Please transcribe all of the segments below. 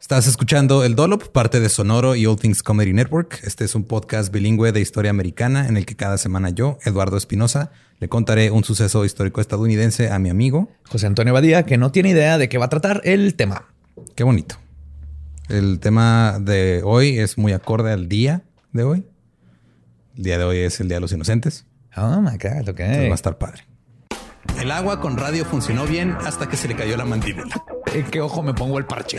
Estás escuchando El Dolop, parte de Sonoro y All Things Comedy Network. Este es un podcast bilingüe de historia americana en el que cada semana yo, Eduardo Espinosa, le contaré un suceso histórico estadounidense a mi amigo José Antonio Badía, que no tiene idea de qué va a tratar el tema. Qué bonito. El tema de hoy es muy acorde al día de hoy. El día de hoy es el Día de los Inocentes. Oh my God, ok. Entonces va a estar padre. El agua con radio funcionó bien hasta que se le cayó la mandíbula. ¿En qué ojo me pongo el parche?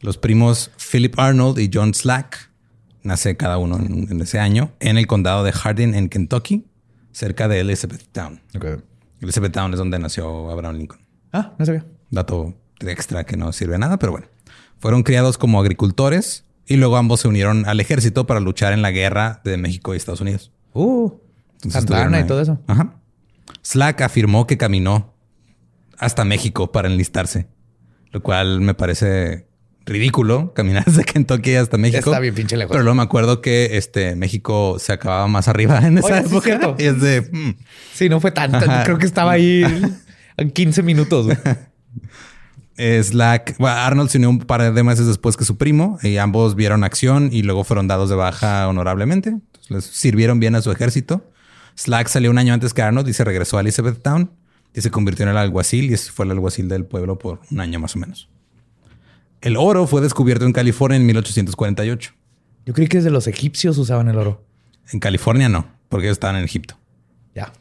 Los primos Philip Arnold y John Slack nace cada uno en, ese año en el condado de Hardin, en Kentucky, cerca de Elizabethtown. Okay. Elizabethtown es donde nació Abraham Lincoln. Ah, no sabía. Dato extra que no sirve a nada, pero bueno. Fueron criados como agricultores y luego ambos se unieron al ejército para luchar en la guerra de México y Estados Unidos. Uh, Santana y todo eso. Ajá. Slack afirmó que caminó hasta México para enlistarse, lo cual me parece ridículo caminar desde Kentucky hasta México. Está bien pinche lejos. Pero luego me acuerdo que este México se acababa más arriba en esa época. y es de... Mm. Sí, no fue tanto. Creo que estaba ahí en 15 minutos. Slack, bueno, Arnold se unió un par de meses después que su primo y ambos vieron acción y luego fueron dados de baja honorablemente. les sirvieron bien a su ejército. Slack salió un año antes que Arnold y se regresó a Elizabethtown y se convirtió en el alguacil y fue el alguacil del pueblo por un año más o menos. El oro fue descubierto en California en 1848. Yo creí que desde los egipcios usaban el oro. En California no, porque ellos estaban en Egipto. Ya.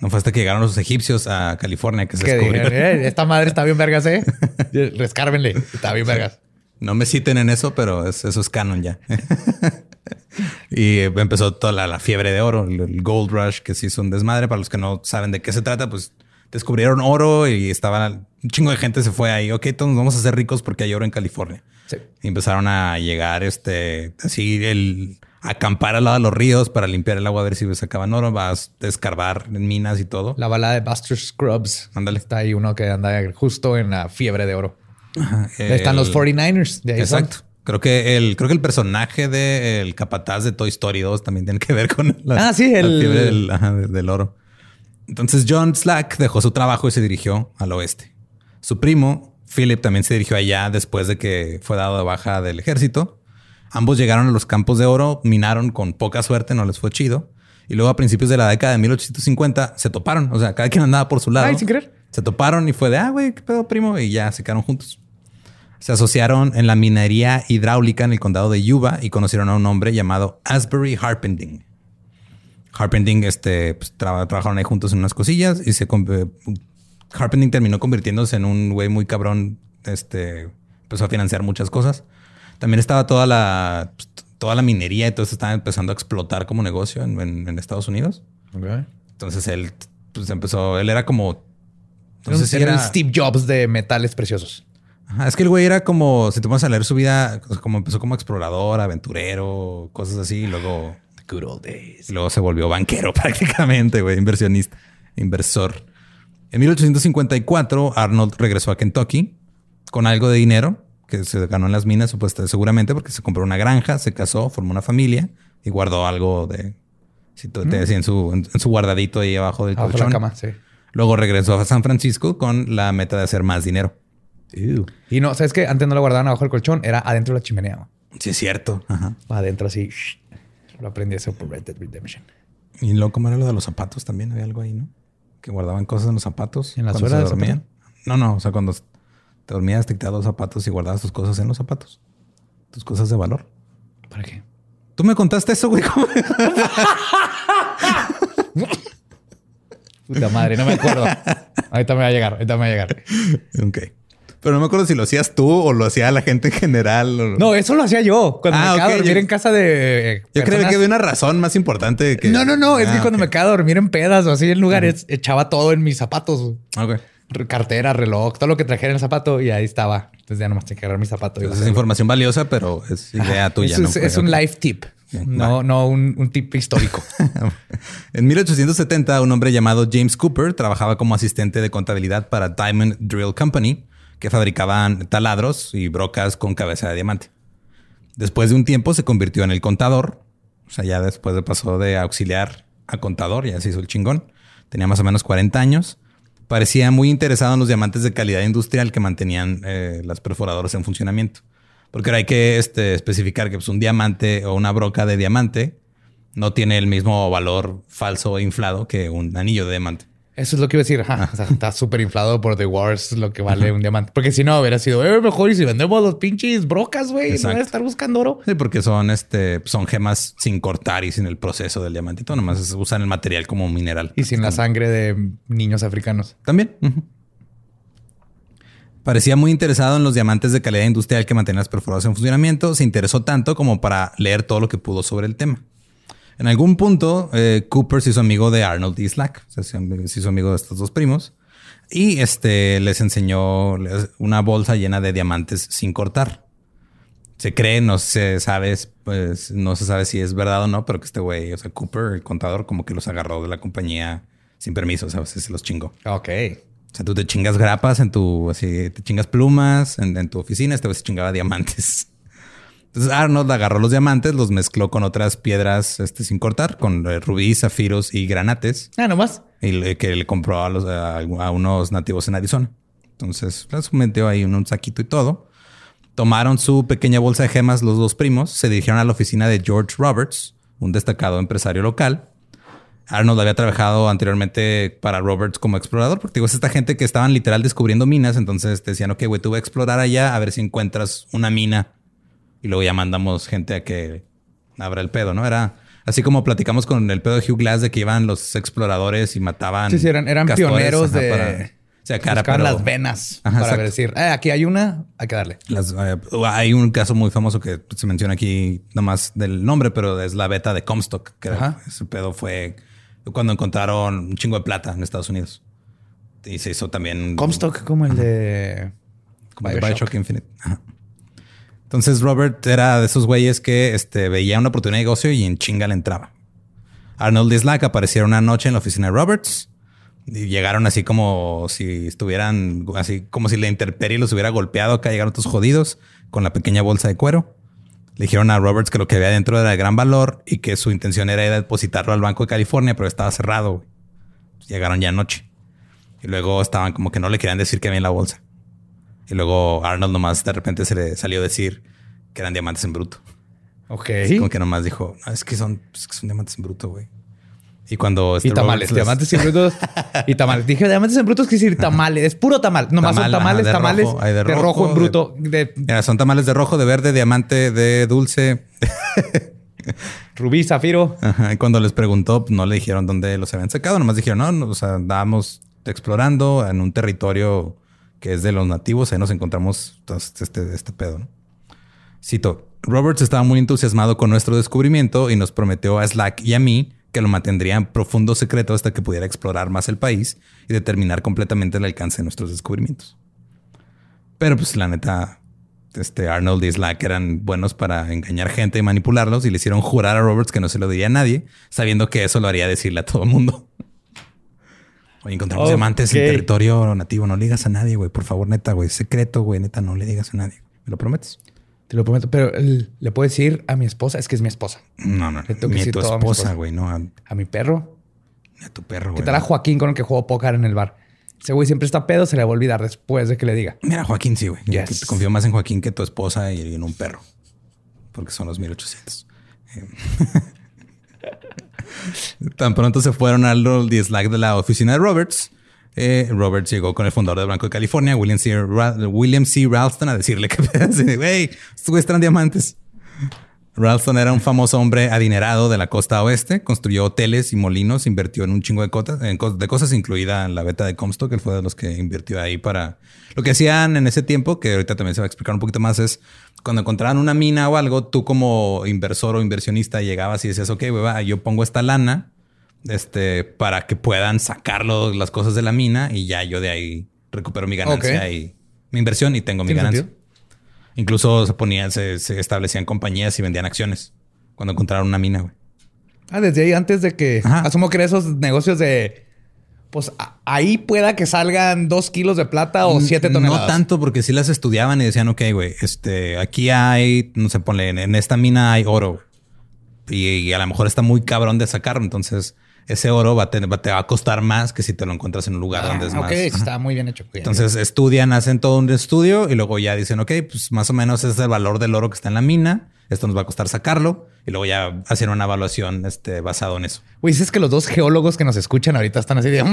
No fue hasta que llegaron los egipcios a California que se descubrió. Eh, esta madre está bien vergas, ¿eh? Rescárbenle. Está bien vergas. No me citen en eso, pero eso es canon ya. y empezó toda la, fiebre de oro, el, Gold Rush, que sí es un desmadre. Para los que no saben de qué se trata, pues descubrieron oro y estaba un chingo de gente se fue ahí. Ok, todos nos vamos a hacer ricos porque hay oro en California. Sí. Y empezaron a llegar, este, así, el acampar al lado de los ríos para limpiar el agua, a ver si sacaban oro, vas a escarbar en minas y todo. La balada de Buster Scrubs. Ándale. Está ahí uno que anda justo en la fiebre de oro. Ajá, Están los 49ers. De ahí son. Exacto. Creo que el, creo que el personaje del capataz de Toy Story 2 también tiene que ver con la, Ah, sí, la el- fiebre del, ajá, de- del oro. Entonces John Slack dejó su trabajo y se dirigió al oeste. Su primo, Philip, también se dirigió allá después de que fue dado de baja del ejército. Ambos llegaron a los campos de oro, minaron con poca suerte, no les fue chido. Y luego a principios de la década de 1850 se toparon. O sea, cada quien andaba por su lado. Ay, sin querer. Se toparon y fue de, ah, güey, qué pedo, primo. Y ya se quedaron juntos. Se asociaron en la minería hidráulica en el condado de Yuba y conocieron a un hombre llamado Asbury Harpending. Harpending, este, pues, traba- trabajaron ahí juntos en unas cosillas y se con- eh, Harpending terminó convirtiéndose en un güey muy cabrón. Este empezó a financiar muchas cosas. También estaba toda la, pues, toda la minería y todo eso estaba empezando a explotar como negocio en, en- en Estados Unidos. Entonces él pues, empezó, él era como, si era era, el Steve Jobs de metales preciosos. Ajá, es que el güey era como, si te pones a leer su vida, sea, como empezó como explorador, aventurero, cosas así, y luego, Good old days. luego se volvió banquero prácticamente, güey, inversionista, inversor. En 1854, Arnold regresó a Kentucky con algo de dinero que se ganó en las minas, supuestamente, seguramente, porque se compró una granja, se casó, formó una familia y guardó algo de, si tú te decía, en su, en, en su guardadito ahí abajo del colchón. la cama, sí. Luego regresó a San Francisco con la meta de hacer más dinero. Y no, ¿sabes qué? Antes no lo guardaban abajo del colchón, era adentro de la chimenea. Sí, es cierto. Ajá. Adentro así. Lo aprendí eso por Red Dead Redemption. Y luego, ¿cómo era lo de los zapatos? También había algo ahí, ¿no? Que guardaban cosas en los zapatos. ¿En la cuando suela se del dormían. No, no. O sea, cuando te dormías, te quitabas los zapatos y guardabas tus cosas en los zapatos. Tus cosas de valor. ¿Para qué? Tú me contaste eso, güey. Puta madre, no me acuerdo. ahorita me va a llegar, ahorita me va a llegar. ok. Pero no me acuerdo si lo hacías tú o lo hacía la gente en general. o- No, eso lo hacía yo cuando Ah, me quedaba ok, a dormir yo- en casa de. eh, Yo creo personas- que había una razón más importante que. No, no, no. Es Ah, que cuando ok. me quedaba dormir en pedas o así en lugares, echaba todo en mis zapatos. Ok. Cartera, reloj, todo lo que trajera en el zapato y ahí estaba. Entonces ya nomás tenía que agarrar mi zapato. Entonces, es información valiosa, pero es idea tuya. Es, un life tip. No, no un, un tip histórico. en 1870, un hombre llamado James Cooper trabajaba como asistente de contabilidad para Diamond Drill Company, que fabricaban taladros y brocas con cabeza de diamante. Después de un tiempo se convirtió en el contador. O sea, ya después de pasó de auxiliar a contador, ya se hizo el chingón. Tenía más o menos 40 años. Parecía muy interesado en los diamantes de calidad industrial que mantenían eh, las perforadoras en funcionamiento. Porque ahora hay que este, especificar que pues, un diamante o una broca de diamante no tiene el mismo valor falso o inflado que un anillo de diamante. Eso es lo que iba a decir. Ajá. O sea, está súper inflado por The Wars lo que vale un diamante. Porque si no, hubiera sido eh, mejor y si vendemos los pinches brocas, güey. No voy Exacto. a estar buscando oro. Sí, porque son, este, son gemas sin cortar y sin el proceso del diamantito. Nomás usan el material como mineral. Y sin la sangre de niños africanos. También. Parecía muy interesado en los diamantes de calidad industrial que mantenían las perforadoras en funcionamiento. Se interesó tanto como para leer todo lo que pudo sobre el tema. En algún punto, eh, Cooper se hizo amigo de Arnold y Slack. O sea, se hizo amigo de estos dos primos. Y este les enseñó una bolsa llena de diamantes sin cortar. Se cree, no se sabe, pues no se sabe si es verdad o no, pero que este güey, o sea, Cooper, el contador, como que los agarró de la compañía sin permiso, o sea, se los chingó. Ok. O sea, tú te chingas grapas en tu, así, te chingas plumas en, en tu oficina, este vez se chingaba diamantes. Entonces Arnold agarró los diamantes, los mezcló con otras piedras este, sin cortar, con eh, rubíes, zafiros y granates, Ah, nomás. y le- que le compró a, los, a, a unos nativos en Arizona. Entonces los metió ahí en un saquito y todo. Tomaron su pequeña bolsa de gemas los dos primos, se dirigieron a la oficina de George Roberts, un destacado empresario local. Arnold había trabajado anteriormente para Roberts como explorador, porque digo, es esta gente que estaban literal descubriendo minas, entonces te decían, ok, güey, tú vas a explorar allá a ver si encuentras una mina y luego ya mandamos gente a que abra el pedo, ¿no? Era así como platicamos con el pedo de Hugh Glass de que iban los exploradores y mataban. Sí, sí, eran, eran castores, pioneros ajá, de. para- o sea, cara, pero- las venas Ajá, para decir, eh, aquí hay una, hay que darle. Las, eh, hay un caso muy famoso que se menciona aquí, nomás del nombre, pero es la beta de Comstock, que Ajá. ese pedo fue cuando encontraron un chingo de plata en Estados Unidos. Y se hizo también... Comstock como el de... Como de Bioshock Infinite. Ajá. Entonces Robert era de esos güeyes que este, veía una oportunidad de negocio y en chinga le entraba. Arnold y Slack aparecieron una noche en la oficina de Roberts y llegaron así como si estuvieran, así como si la intemperie los hubiera golpeado. Acá llegaron todos jodidos con la pequeña bolsa de cuero. Le dijeron a Roberts que lo que había dentro era de gran valor y que su intención era depositarlo al Banco de California, pero estaba cerrado. Llegaron ya anoche. Y luego estaban como que no le querían decir que había en la bolsa. Y luego Arnold nomás de repente se le salió a decir que eran diamantes en bruto. Ok. Así como que nomás dijo, "No, es que son, es que son diamantes en bruto, güey. Y cuando... Y tamales, les- diamantes en brutos. y tamales. Dije diamantes en brutos, quiere decir tamales. Es puro tamal. Nomás Tamal, son tamales, ajá, de tamales. rojo. De de, rojo, en bruto. De, Mira, son tamales de rojo, de verde, diamante, de dulce. rubí, zafiro. Ajá, Y cuando les preguntó, pues, no le dijeron dónde los habían sacado. Nomás dijeron, no, no, o sea, andábamos explorando en un territorio que es de los nativos. Ahí nos encontramos este, este pedo. Cito, Roberts estaba muy entusiasmado con nuestro descubrimiento y nos prometió a Slack y a mí que lo mantendría en profundo secreto hasta que pudiera explorar más el país y determinar completamente el alcance de nuestros descubrimientos. Pero pues la neta, este Arnold y Slack eran buenos para engañar gente y manipularlos y le hicieron jurar a Roberts que no se lo diría a nadie, sabiendo que eso lo haría decirle a todo el mundo. Oye, encontramos diamantes en territorio nativo. No le digas a nadie, güey. Por favor, neta, güey. Secreto, güey. Neta, no le digas a nadie. ¿Me lo prometes? Te lo prometo. Pero le puedo decir a mi esposa. Es que es mi esposa. No, no. Le tengo que Ni a decir tu todo a mi esposa, güey. No, a, A mi perro. a tu perro, ¿Qué güey. tal a Joaquín con el que juego póker en el bar? Ese güey siempre está pedo. Se le va a olvidar después de que le diga. Mira, Joaquín, sí, güey. Yes. que- Confío más en Joaquín que tu esposa y en un perro. Porque son los 1800. Tan pronto se fueron al Slack de la oficina de Roberts. eh, Roberts llegó con el fundador del Banco de California, William C. Ralston, a decirle que, güey, estos traen diamantes. Ralston era un famoso hombre adinerado de la costa oeste, construyó hoteles y molinos, invirtió en un chingo de, cotas- de cosas, incluida la beta de Comstock, que fue de los que invirtió ahí para... Lo que hacían en ese tiempo, que ahorita también se va a explicar un poquito más, es cuando encontraban una mina o algo, tú como inversor o inversionista llegabas y decías, ok, va, yo pongo esta lana este, para que puedan sacarlo las cosas de la mina y ya yo de ahí recupero mi ganancia y mi inversión y tengo mi ¿Tiene ganancia. sentido? Incluso se ponían, se, se establecían compañías y vendían acciones cuando encontraron una mina, güey. Ah, desde ahí antes de que... Ajá. Asumo que eran esos negocios de... Pues ahí pueda que salgan dos kilos de plata o siete toneladas. No tanto porque sí las estudiaban y decían, ok, güey, este, aquí hay, no sé, ponle, en- esta mina hay oro. Y, y a lo mejor está muy cabrón de sacarlo. Entonces, ese oro va a tener- va- te va a costar más que si te lo encuentras en un lugar Ah, donde es ok, más. sí, Ajá. está muy bien hecho. Bien. Entonces estudian, hacen todo un estudio y luego ya dicen, ok, pues más o menos es el valor del oro que está en la mina. Esto nos va a costar sacarlo y luego ya hacen una evaluación este, basado en eso. Güey, si es que los dos geólogos que nos escuchan ahorita están así de...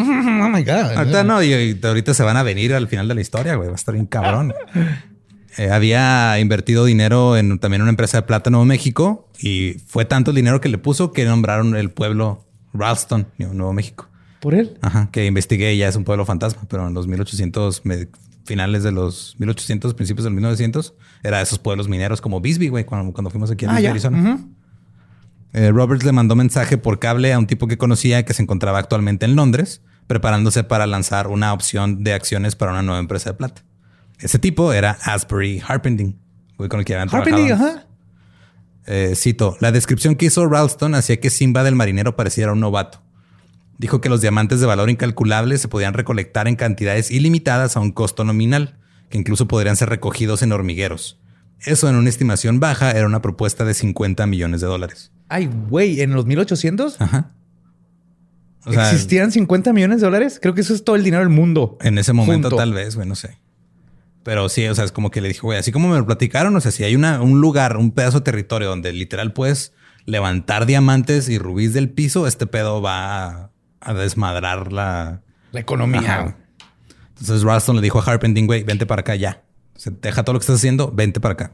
Oh my God. Ahorita no, y, y ahorita se van a venir al final de la historia, güey. Va a estar bien cabrón. Eh, había invertido dinero en también una empresa de plata en Nuevo México y fue tanto el dinero que le puso que nombraron el pueblo Ralston, Nuevo México. ¿Por él? Ajá, que investigué y ya es un pueblo fantasma, pero en los 1800, me- finales de los 1800, principios del 1900, era de esos pueblos mineros como Bisbee, güey, cuando, cuando fuimos aquí a Ah. Arizona. Eh, Roberts le mandó mensaje por cable a un tipo que conocía que se encontraba actualmente en Londres, preparándose para lanzar una opción de acciones para una nueva empresa de plata. Ese tipo era Asbury Harpending, güey, con el que habían Harpending, trabajado. ajá. Eh, cito, la descripción que hizo Ralston hacía que Simba del marinero pareciera un novato. Dijo que los diamantes de valor incalculable se podían recolectar en cantidades ilimitadas a un costo nominal, que incluso podrían ser recogidos en hormigueros. Eso en una estimación baja era una propuesta de 50 millones de dólares. Ay, güey, en los 1800 Ajá. O sea, existían 50 millones de dólares. Creo que eso es todo el dinero del mundo. en ese momento junto. tal vez, güey, no sé. Pero sí, o sea, es como que le dijo, güey, así como me lo platicaron, o sea, si hay una, un lugar, un pedazo de territorio donde literal puedes levantar diamantes y rubíes del piso, este pedo va a, a desmadrar la... La economía. Ajá. Entonces Ralston le dijo a Harpending, güey, vente para acá ya. O sea, deja todo lo que estás haciendo, vente para acá.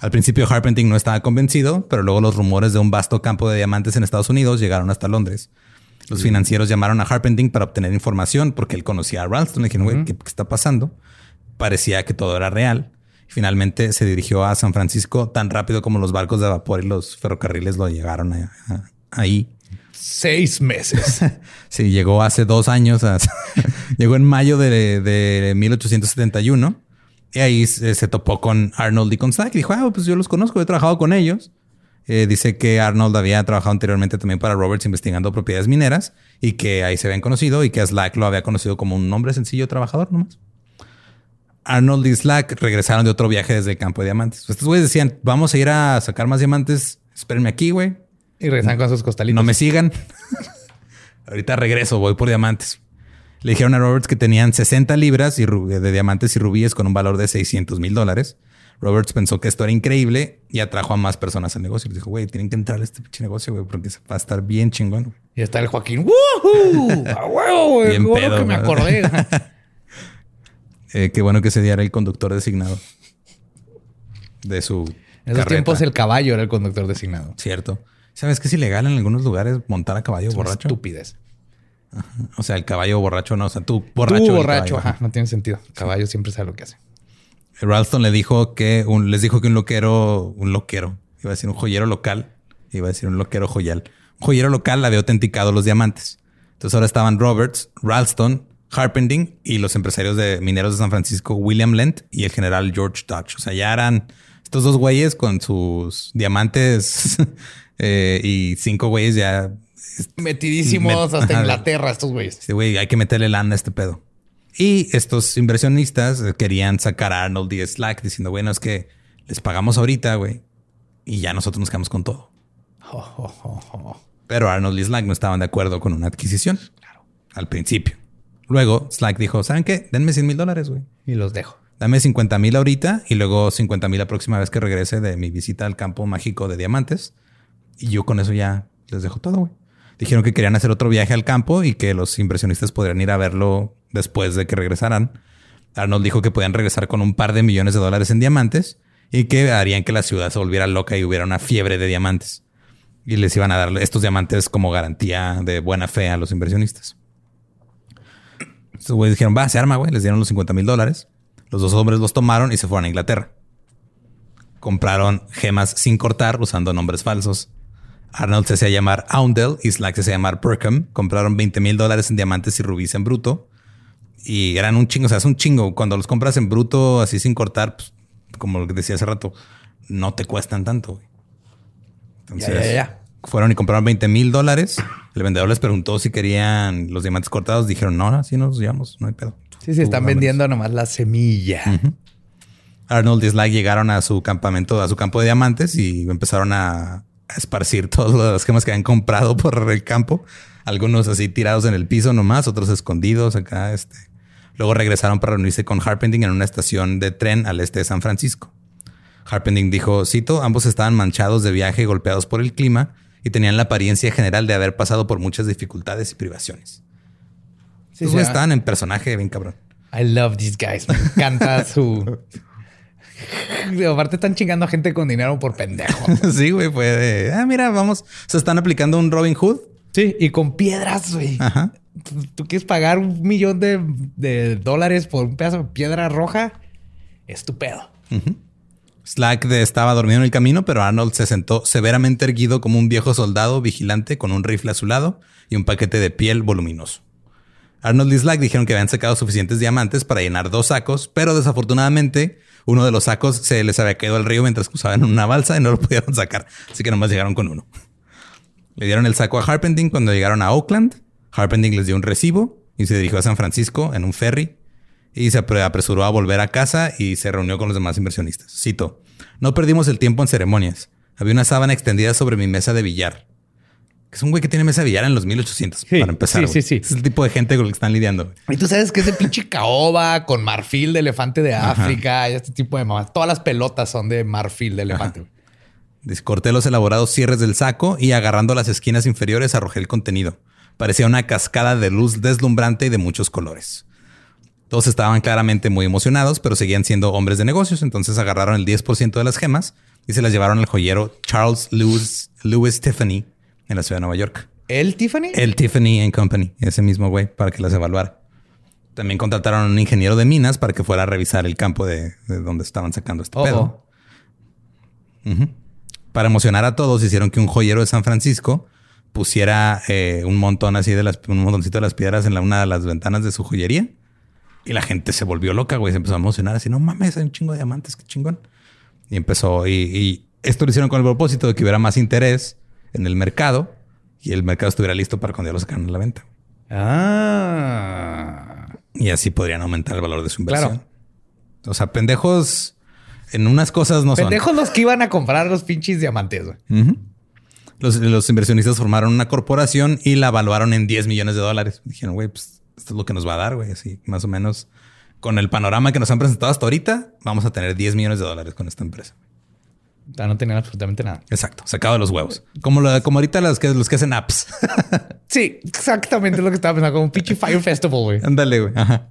Al principio Harpending no estaba convencido, pero luego los rumores de un vasto campo de diamantes en Estados Unidos llegaron hasta Londres. Los financieros llamaron a Harpending para obtener información porque él conocía a Ralston. Le dijeron, güey, ¿qué, qué está pasando? Parecía que todo era real. Finalmente se dirigió a San Francisco tan rápido como los barcos de vapor y los ferrocarriles lo llegaron a- a- ahí. Seis meses. Sí, llegó hace dos años. llegó en mayo de, de 1871. Y ahí se, topó con Arnold y con Slack. Y dijo, ah, pues yo los conozco, he trabajado con ellos. Eh, dice que Arnold había trabajado anteriormente también para Roberts investigando propiedades mineras y que ahí se habían conocido y que Slack lo había conocido como un hombre sencillo trabajador nomás. Arnold y Slack regresaron de otro viaje desde el campo de diamantes. Estos güeyes decían, vamos a ir a sacar más diamantes. Espérenme aquí, güey. Y regresan con sus costalitos. No me sigan. Ahorita regreso, voy por diamantes. Le dijeron a Roberts que tenían 60 libras de diamantes y rubíes con un valor de 600 mil dólares. Roberts pensó que esto era increíble y atrajo a más personas al negocio. Les dijo, güey, tienen que entrar a este pinche negocio, güey, porque va a estar bien chingón. güey". Y está el Joaquín. ¡Woohoo! ¡A huevo, güey! Bien Qué bueno pedo, que me acordé. Eh, qué bueno que ese día era el conductor designado de su. En esos carreta. tiempos el caballo era el conductor designado. Cierto. ¿Sabes que es ilegal en algunos lugares montar a caballo Es una borracho? Estupidez. O sea, el caballo borracho no. O sea, tú borracho. Tú borracho. caballo. Ajá, no tiene sentido. El caballo siempre sabe lo que hace. Ralston le dijo que un, les dijo que un loquero, un loquero, iba a decir un joyero local, iba a decir un loquero joyal. Un joyero local había autenticado los diamantes. Entonces ahora estaban Roberts, Ralston, Harpending y los empresarios de mineros de San Francisco, William Lent y el general George Dodge. O sea, ya eran estos dos güeyes con sus diamantes eh, y cinco güeyes ya. Metidísimos Met- hasta. Inglaterra estos güeyes. Güey, hay que meterle lana a este pedo. Y estos inversionistas querían sacar a Arnold y Slack diciendo, bueno, es que les pagamos ahorita, güey, y ya nosotros nos quedamos con todo. Pero Arnold y Slack no estaban de acuerdo con una adquisición. Claro. Al principio. Luego Slack dijo, ¿saben qué? Denme 100 mil dólares, güey. Y los dejo. Dame 50 mil ahorita y luego 50 mil la próxima vez que regrese de mi visita al campo mágico de diamantes. Y yo con eso ya les dejo todo, güey. Dijeron que querían hacer otro viaje al campo y que los inversionistas podrían ir a verlo después de que regresaran. Arnold dijo que podían regresar con un par de millones de dólares en diamantes y que harían que la ciudad se volviera loca y hubiera una fiebre de diamantes. Y les iban a dar estos diamantes como garantía de buena fe a los inversionistas. Estos güeyes dijeron, va, se arma, güey. Les dieron los 50 mil dólares. Los dos hombres los tomaron y se fueron a Inglaterra. Compraron gemas sin cortar usando nombres falsos. Arnold se hacía llamar Aundel y Slack se hacía llamar Perkham. Compraron 20 mil dólares en diamantes y rubíes en bruto. Y eran un chingo, o sea, es un chingo. Cuando los compras en bruto, así sin cortar, pues, como lo que decía hace rato, no te cuestan tanto. güey. Entonces, Ya, ya, ya. fueron y compraron 20 mil dólares. El vendedor les preguntó si querían los diamantes cortados. Dijeron, no, así nos los llevamos, no hay pedo. Sí, sí, están vendiendo nomás la semilla. Arnold y Slack llegaron a su campamento, a su campo de diamantes y empezaron a, a esparcir todas las gemas que habían comprado por el campo. Algunos así tirados en el piso nomás, otros escondidos acá. Este. Luego regresaron para reunirse con Harpending en una estación de tren al este de San Francisco. Harpending dijo, cito, ambos estaban manchados de viaje y golpeados por el clima y tenían la apariencia general de haber pasado por muchas dificultades y privaciones. Sí, ah. estaban en personaje bien cabrón. I love these guys. Me encanta su. Aparte están chingando a gente con dinero por pendejo. sí, güey, fue de, ah, mira, vamos, se están aplicando un Robin Hood. Sí, y con piedras, güey. Ajá. ¿Tú, tú quieres pagar un millón de, de dólares por un pedazo de piedra roja? Estupendo. Slack de- estaba dormido en el camino, pero Arnold se sentó severamente erguido como un viejo soldado vigilante con un rifle a su lado y un paquete de piel voluminoso. Arnold y Slack dijeron que habían sacado suficientes diamantes para llenar dos sacos, pero desafortunadamente uno de los sacos se les había caído al río mientras cruzaban una balsa y no lo pudieron sacar, así que nomás llegaron con uno. Le dieron el saco a Harpending cuando llegaron a Oakland. Harpending les dio un recibo y se dirigió a San Francisco en un ferry y se apre- apresuró a volver a casa y se reunió con los demás inversionistas. Cito, no perdimos el tiempo en ceremonias. Había una sábana extendida sobre mi mesa de billar. Que es un güey que tiene mesa de billar en los 1800 Sí, para empezar. sí, güey. sí, sí. Es el tipo de gente con el que están lidiando. güey. Y tú sabes que ese pinche caoba con marfil de elefante de África y este tipo de mamás. Todas las pelotas son de marfil de elefante. güey. Dice, Corté los elaborados cierres del saco y agarrando las esquinas inferiores arrojé el contenido. Parecía una cascada de luz deslumbrante y de muchos colores. Todos estaban claramente muy emocionados, pero seguían siendo hombres de negocios, entonces agarraron el 10% de las gemas y se las llevaron al joyero Charles Lewis, Lewis Tiffany en la ciudad de Nueva York. ¿El Tiffany? El Tiffany and Company, ese mismo güey, para que las evaluara. También contrataron a un ingeniero de minas para que fuera a revisar el campo de, de donde estaban sacando este Oh, pedo. oh. Para emocionar a todos, hicieron que un joyero de San Francisco pusiera eh, un montón así de las, un montoncito de las piedras en la, una de las ventanas de su joyería. Y la gente se volvió loca, güey. Se empezó a emocionar así, no mames, hay un chingo de diamantes, qué chingón. Y empezó, y, y esto lo hicieron con el propósito de que hubiera más interés en el mercado y el mercado estuviera listo para cuando ya lo sacaran a la venta. Ah. Y así podrían aumentar el valor de su inversión. Claro. O sea, pendejos en unas cosas no Pendejos los que iban a comprar los pinches diamantes, güey. son. Ujú. los, los inversionistas formaron una corporación y la evaluaron en 10 millones de dólares. Dijeron, güey, pues esto es lo que nos va a dar, güey. Así, más o menos, con el panorama que nos han presentado hasta ahorita, vamos a tener 10 millones de dólares con esta empresa. No tenían absolutamente nada. Exacto, sacado de los huevos. Como, lo- como ahorita los que, los que hacen apps. Sí, exactamente lo que estaba pensando, como un pinche Fire Festival, güey. Ándale, güey. Ajá.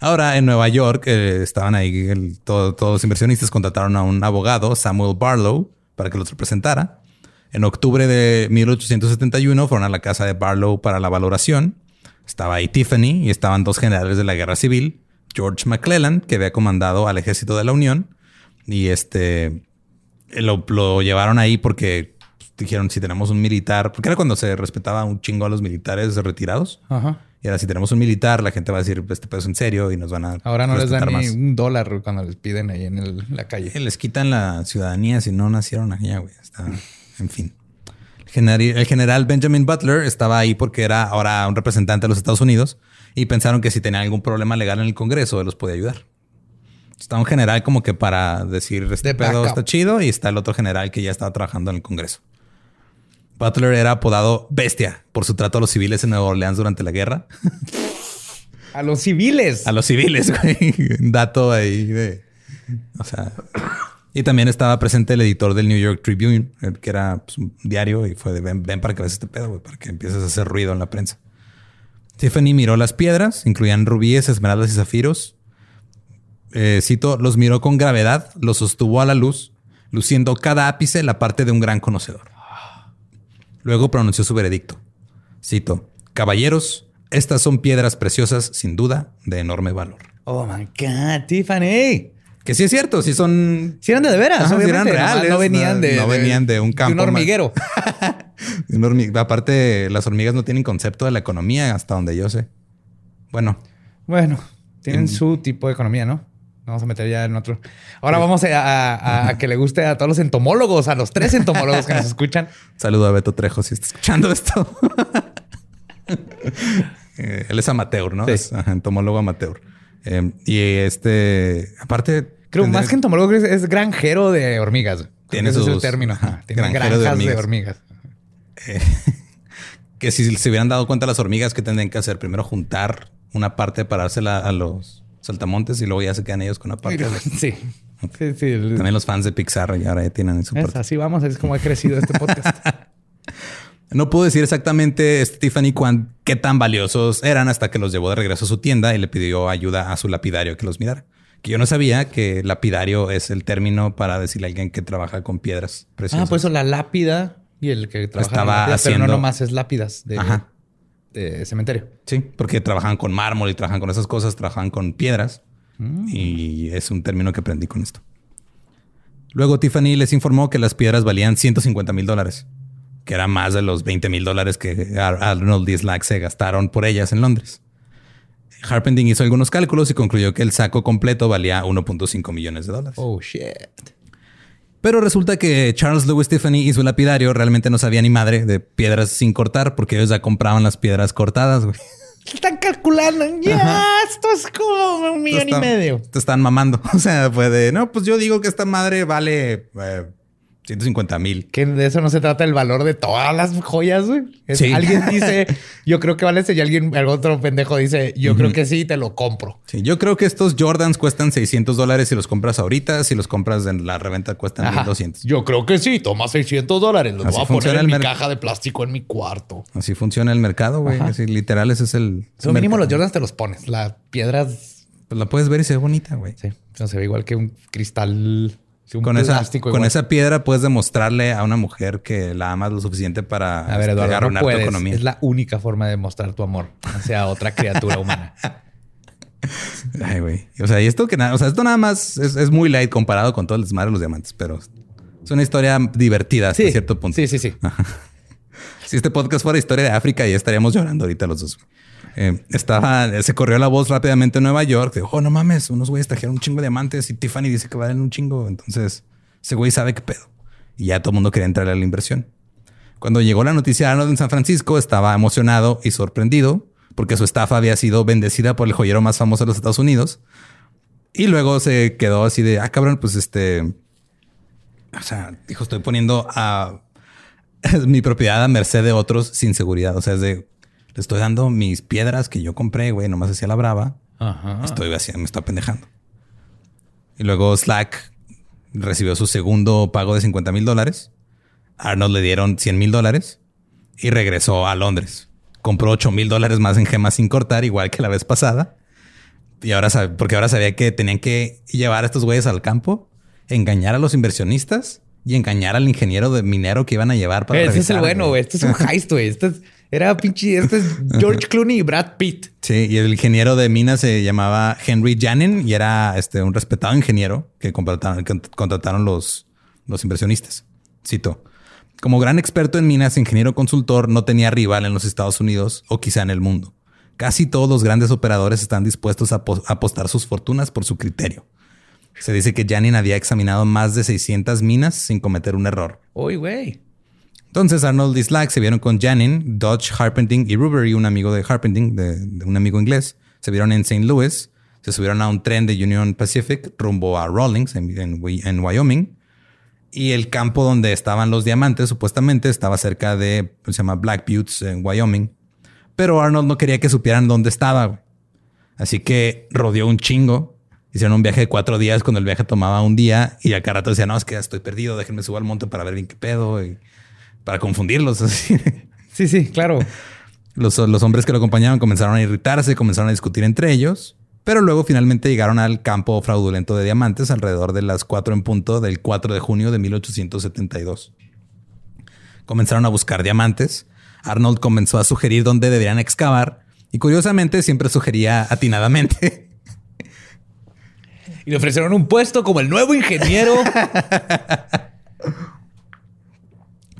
Ahora en Nueva York eh, estaban ahí, el- todo- todos los inversionistas contrataron a un abogado, Samuel Barlow, para que los representara. En octubre de 1871 fueron a la casa de Barlow para la valoración. Estaba ahí Tiffany y estaban dos generales de la guerra civil, George McClellan, que había comandado al ejército de la Unión, y este lo, lo llevaron ahí porque pues, dijeron si tenemos un militar, porque era cuando se respetaba un chingo a los militares retirados. Ajá. Y ahora si tenemos un militar, la gente va a decir, este pedo es en serio y nos van a Ahora no les dan respetar ni más. un dólar cuando les piden ahí en el- la calle. Les quitan la ciudadanía si no nacieron allá, güey. Está, en fin. El general, el general Benjamin Butler estaba ahí porque era ahora un representante de los Estados Unidos y pensaron que si tenía algún problema legal en el Congreso, él los podía ayudar. Está un general como que para decir este pedo está chido y está el otro general que ya estaba trabajando en el Congreso. Butler era apodado Bestia por su trato a los civiles en Nueva Orleans durante la guerra. A los civiles. A los civiles, güey. Un dato ahí de. O sea. Y también estaba presente el editor del New York Tribune, que era pues, un diario, y fue de ven, ven para que veas este pedo, güey, para que empieces a hacer ruido en la prensa. Tiffany miró las piedras, incluían rubíes, esmeraldas y zafiros. Eh, cito, los miró con gravedad, los sostuvo a la luz, luciendo cada ápice la parte de un gran conocedor. Luego pronunció su veredicto. Cito, caballeros, estas son piedras preciosas, sin duda, de enorme valor. Oh my God, Tiffany. Que sí es cierto, sí son... Si eran de, de veras, Ajá, sí eran reales, No venían de, no venían de un campo un hormiguero. un hormi- Aparte, las hormigas no tienen concepto de la economía hasta donde yo sé. Bueno, bueno, tienen En- su tipo de economía, ¿no? Vamos a meter ya en otro. Ahora vamos a, a- que le guste a todos los entomólogos, a los tres entomólogos que nos escuchan. saludo a Beto Trejo si está escuchando esto. Eh, él es amateur, ¿no? Sí. Es ajá, entomólogo amateur. Eh, y este, aparte... Creo más que entomólogo es, es granjero de hormigas. Tiene ese es el término. ajá, Tiene granjero de granjas de hormigas. hormigas. que si se hubieran dado cuenta las hormigas que tendrían que hacer, primero juntar una parte para dársela a los saltamontes y luego ya se quedan ellos con una parte. Sí. Sí, sí. el- También los fans de Pixar y ahora ya tienen su es, parte. así vamos, es como ha crecido este podcast. No puedo decir exactamente Stephanie cuán, qué tan valiosos eran hasta que los llevó de regreso a su tienda y le pidió ayuda a su lapidario que los mirara. Que yo no sabía que lapidario es el término para decirle a alguien que trabaja con piedras preciosas. ah, pues eso, la lápida y el que trabaja lápidas, pero no haciendo- nomás es lápidas de, Ajá. De cementerio. Sí, porque trabajan con mármol y trabajan con esas cosas, trabajan con piedras. Y es un término que aprendí con esto. Luego Tiffany les informó que las piedras valían 150 mil dólares, que era más de los 20 mil dólares que Ar- Arnold y Slack se gastaron por ellas en Londres. Harpending hizo algunos cálculos y concluyó que el saco completo valía 1.5 millones de dólares. Oh, shit. Pero resulta que Charles Lewis Tiffany y su lapidario realmente no sabía ni madre de piedras sin cortar porque ellos ya compraban las piedras cortadas, güey. Están calculando. Ya, esto es como un millón y medio. Te están mamando. O sea, fue de, no, pues yo digo que esta madre vale eh, 150 mil. Que de eso no se trata el valor de todas las joyas, güey. Sí. Alguien dice, yo creo que vale ese, y alguien, el otro pendejo dice, yo creo que sí, te lo compro. Sí, yo creo que estos Jordans cuestan 600 dólares si los compras ahorita. Si los compras en la reventa cuestan Ajá. 1200. Yo creo que sí, toma 600 dólares. Los Así voy a poner en mi caja de plástico en mi cuarto. Así funciona el mercado, güey. Así literal, ese es el. El mínimo los. Jordans te los pones. Las piedras, Pues la puedes ver y se ve bonita, güey. sí, no se ve igual que un cristal, un Con esa, con esa piedra puedes demostrarle a una mujer que la amas lo suficiente para A ver, Eduardo, no arruinar tu economía. Es la única forma de mostrar tu amor hacia otra criatura humana. Ay, güey. O sea, y esto que nada, o sea, esto nada más es, es muy light comparado con todo el desmadre de los diamantes, pero es una historia divertida hasta Sí, cierto punto. Sí, sí, sí. Si este podcast fuera historia de África, ya estaríamos llorando ahorita los dos. Eh, estaba, se corrió la voz rápidamente en Nueva York. Dijo, oh, no mames, unos güeyes trajeron un chingo de diamantes y Tiffany dice que valen un chingo. Entonces, ese güey sabe qué pedo. Y ya todo el mundo quería entrar a la inversión. Cuando llegó la noticia Arnold en San Francisco, estaba emocionado y sorprendido porque su estafa había sido bendecida por el joyero más famoso de los Estados Unidos. Y luego se quedó así de, ah, cabrón, pues este... O sea, dijo, estoy poniendo a mi propiedad a merced de otros sin seguridad. O sea, es de, le estoy dando mis piedras que yo compré, güey, nomás hacía la brava. Ajá. Estoy haciendo, me está pendejando. Y luego Slack recibió su segundo pago de 50 mil dólares. Arnold le dieron 100 mil dólares y regresó a Londres. Compró 8 mil dólares más en gemas sin cortar, igual que la vez pasada. Y ahora sabe, porque ahora sabía que tenían que llevar a estos güeyes al campo, engañar a los inversionistas y engañar al ingeniero de minero que iban a llevar para Ese es el revisar, bueno, güey. Este es un heist, güey. Este es- era pinche... Este es George Clooney y Brad Pitt. Sí, y el ingeniero de minas se llamaba Henry Janin y era este, un respetado ingeniero que contrataron, que contrataron los, los inversionistas. Cito. Como gran experto en minas, ingeniero consultor no tenía rival en los Estados Unidos o quizá en el mundo. Casi todos los grandes operadores están dispuestos a apostar sus fortunas por su criterio. Se dice que Janin había examinado más de 600 minas sin cometer un error. Uy, güey. Entonces Arnold y Slack se vieron con Janin, Dodge, Harpenting y Rubery, un amigo de Harpenting, de, un amigo inglés. Se vieron en St. Louis, se subieron a un tren de Union Pacific rumbo a Rawlings, en, en Wy- en Wyoming. Y el campo donde estaban los diamantes, supuestamente, estaba cerca de, pues, se llama Black Buttes, en Wyoming. Pero Arnold no quería que supieran dónde estaba. Así que rodeó un chingo. Hicieron un viaje de cuatro días cuando el viaje tomaba un día y a cada rato decía, no, es que estoy perdido, déjenme subir al monte para ver bien qué pedo para confundirlos. Así. Sí, sí, claro. Los, los hombres que lo acompañaban comenzaron a irritarse, comenzaron a discutir entre ellos, pero luego finalmente llegaron al campo fraudulento de diamantes alrededor de las 4 en punto del 4 de junio de 1872. Comenzaron a buscar diamantes. Arnold comenzó a sugerir dónde deberían excavar y curiosamente siempre sugería atinadamente. Y le ofrecieron un puesto como el nuevo ingeniero.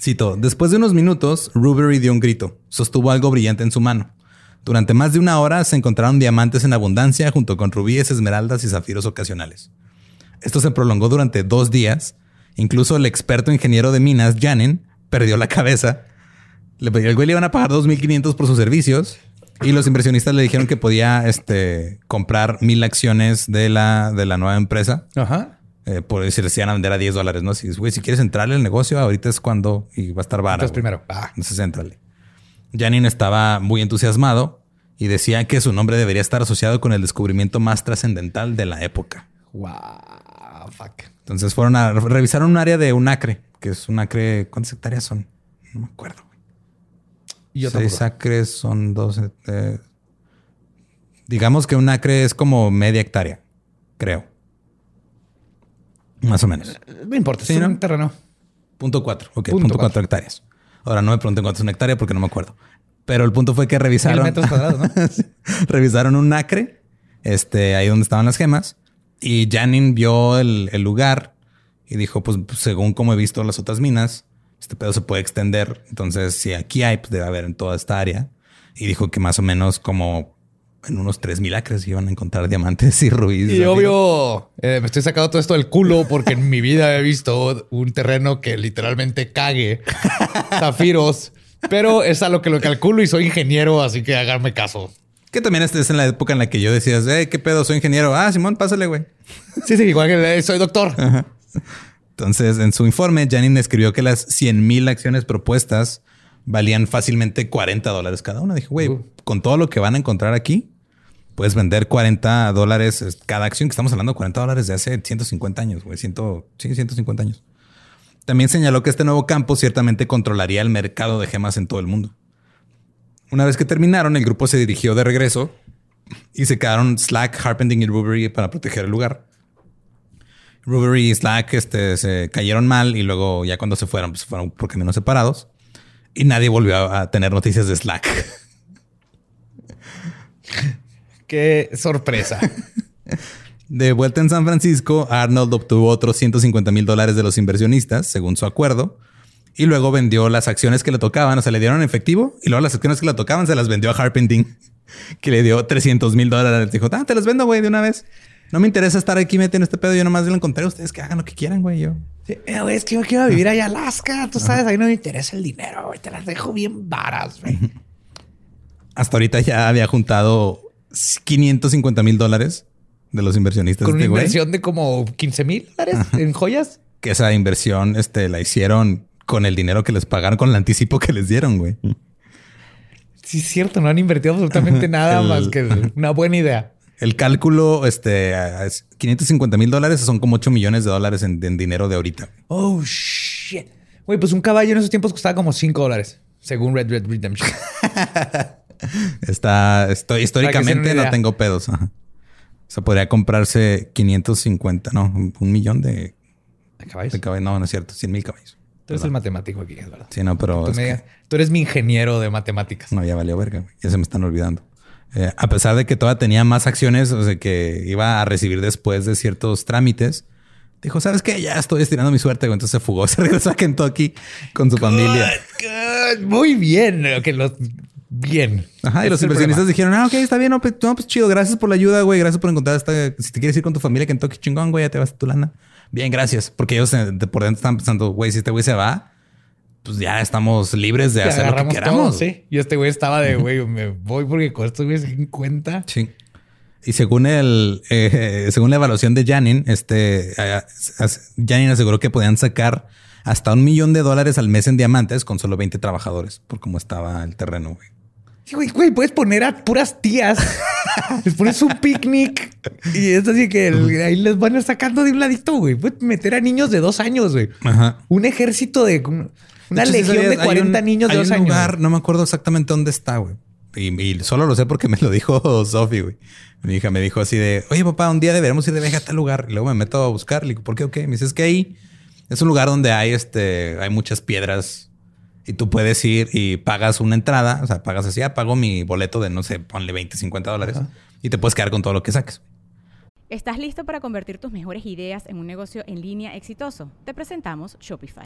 Cito, después de unos minutos, Rubery dio un grito. Sostuvo algo brillante en su mano. Durante más de una hora se encontraron diamantes en abundancia junto con rubíes, esmeraldas y zafiros ocasionales. Esto se prolongó durante dos días. Incluso el experto ingeniero de minas, Janin, perdió la cabeza. Le pedí al güey le iban a pagar 2.500 por sus servicios. Y los inversionistas le dijeron que podía este, comprar mil acciones de la, de la nueva empresa. Ajá. Eh, por decir, se iban a vender a 10 dólares, ¿no? Si, güey, si quieres entrarle al negocio, ahorita es cuando y va a estar barato. Entonces primero. Ah. Entonces entrale. Janine estaba muy entusiasmado y decía que su nombre debería estar asociado con el descubrimiento más trascendental de la época. Wow. Fuck. Entonces fueron a revisar un área de un acre, que es un acre. ¿Cuántas hectáreas son? No me acuerdo. Yo Seis tampoco. acres son dos. eh, digamos que un acre es como media hectárea, creo. Más o menos. No importa. Sí, es ¿no? un terreno. Punto cuatro. Ok, Punto punto, cuatro. cuatro hectáreas. Ahora no me pregunten cuánto es una hectárea porque no me acuerdo. Pero el punto fue que Mil revisaron. metros cuadrados, ¿no? revisaron un acre, este, ahí donde estaban las gemas. Y Janin vio el, el lugar y dijo: Pues según como he visto las otras minas, este pedo se puede extender. Entonces, si aquí hay, pues debe haber en toda esta área. Y dijo que más o menos como en unos 3000 acres iban a encontrar diamantes y rubíes. Y obvio, eh, me estoy sacando todo esto del culo porque en mi vida he visto un terreno que literalmente cague zafiros, pero es a lo que lo calculo y soy ingeniero, así que háganme caso. Que también este es en la época en la que yo decía, hey, ¿qué pedo? Soy ingeniero. Ah, Simón, pásale, güey. Sí, sí, igual que eh, soy doctor. Entonces, en su informe, Janine escribió que las 100 mil acciones propuestas valían fácilmente 40 dólares cada una. Dije, güey, Uh. con todo lo que van a encontrar aquí, puedes vender 40 dólares es, cada acción, que estamos hablando de 40 dólares de hace 150 años, güey. Ciento, sí, 150 años. También señaló que este nuevo campo ciertamente controlaría el mercado de gemas en todo el mundo. Una vez que terminaron, el grupo se dirigió de regreso y se quedaron Slack, Harpenting y Rubery para proteger el lugar. Rubery y Slack este, se cayeron mal y luego ya cuando se fueron, pues fueron por caminos separados y nadie volvió a tener noticias de Slack. Qué sorpresa. De vuelta en San Francisco, Arnold obtuvo otros 150 mil dólares de los inversionistas, según su acuerdo, Y luego vendió las acciones que le tocaban, o sea, le dieron en efectivo y luego las acciones que le tocaban se las vendió a Harpending, que le dio 300 mil dólares. Dijo, ah, te las vendo, güey, de una vez. No me interesa estar aquí metiendo en este pedo. Yo nomás lo encontré a ustedes que hagan lo que quieran, güey. Yo. Sí, eh, güey, es que yo quiero vivir allá en Alaska. Tú sabes, ahí no me interesa el dinero, güey. Te las dejo bien varas, güey. Hasta ahorita ya había juntado 550 mil dólares de los inversionistas. Con una este güey. inversión de como 15 mil dólares en joyas. Que esa inversión este, la hicieron con el dinero que les pagaron, con el anticipo que les dieron, güey. Sí, es cierto, no han invertido absolutamente nada El- más que una buena idea. El cálculo, este, es 550 mil dólares son como 8 millones de dólares en, en dinero de ahorita. Oh, shit. Güey, pues un caballo en esos tiempos costaba como 5 dólares, según Red Red Redemption. Está, estoy, históricamente no tengo pedos. Ajá. O sea, podría comprarse 550, no, un, millón de, ¿Caballos? de caballos. No, no es cierto, 100 mil caballos. Tú eres el matemático aquí, es verdad. Sí, no, pero Tú, que- tú eres mi ingeniero de matemáticas. no, ya valió verga. Ya se me están olvidando. Eh, a pesar de que todavía tenía más acciones, o sea, que iba a recibir después de ciertos trámites, dijo, ¿sabes qué? Ya estoy estirando mi suerte. Entonces se fugó, se regresó a Kentucky con su familia. Muy bien. ok, los- bien. Ajá, y los inversionistas dijeron, ah, ok, está bien, no, pues, no, pues chido, gracias por la ayuda, güey, gracias por encontrar esta, si te quieres ir con tu familia a Kentucky chingón, güey, ya te vas a tu lana. Bien, gracias, porque ellos eh, de por dentro están pensando, güey, si este güey se va, pues ya estamos libres de Te hacer lo que queramos. todo, sí. Y este güey estaba de, güey, me voy porque con estos güeyes en cuenta. Sí. Y según el, eh, según la evaluación de Janin, este, eh, Janin aseguró que podían sacar hasta un millón de dólares al mes en diamantes con solo 20 trabajadores, por cómo estaba el terreno, güey. Sí, güey, güey, puedes poner a puras tías. les pones un picnic y es así que el- ahí les van a ir sacando de un ladito, güey. Puedes meter a niños de dos años, güey. Ajá. Un ejército de una hecho, legión de hay 40 un- niños de hay dos un años. lugar, no me acuerdo exactamente dónde está, güey. Y, y solo lo sé porque me lo dijo Sofi, güey. Mi hija me dijo así de, oye papá, un día deberíamos ir de viaje a tal lugar. Y luego me meto a buscar. Le digo, ¿por qué? Ok. Me dice, es que ahí es un lugar donde hay, este, hay muchas piedras y tú puedes ir y pagas una entrada. O sea, pagas así, ah, pago mi boleto de, no sé, ponle 20, 50 dólares y te puedes quedar con todo lo que saques. ¿Estás listo para convertir tus mejores ideas en un negocio en línea exitoso? Te presentamos Shopify.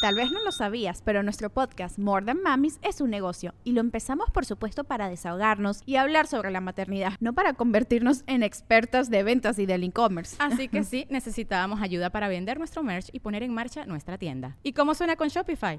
Tal vez no lo sabías, pero nuestro podcast More Than Mamis es un negocio y lo empezamos por supuesto para desahogarnos y hablar sobre la maternidad, no para convertirnos en expertas de ventas y del e-commerce. Así que sí, necesitábamos ayuda para vender nuestro merch y poner en marcha nuestra tienda. ¿Y cómo suena con Shopify?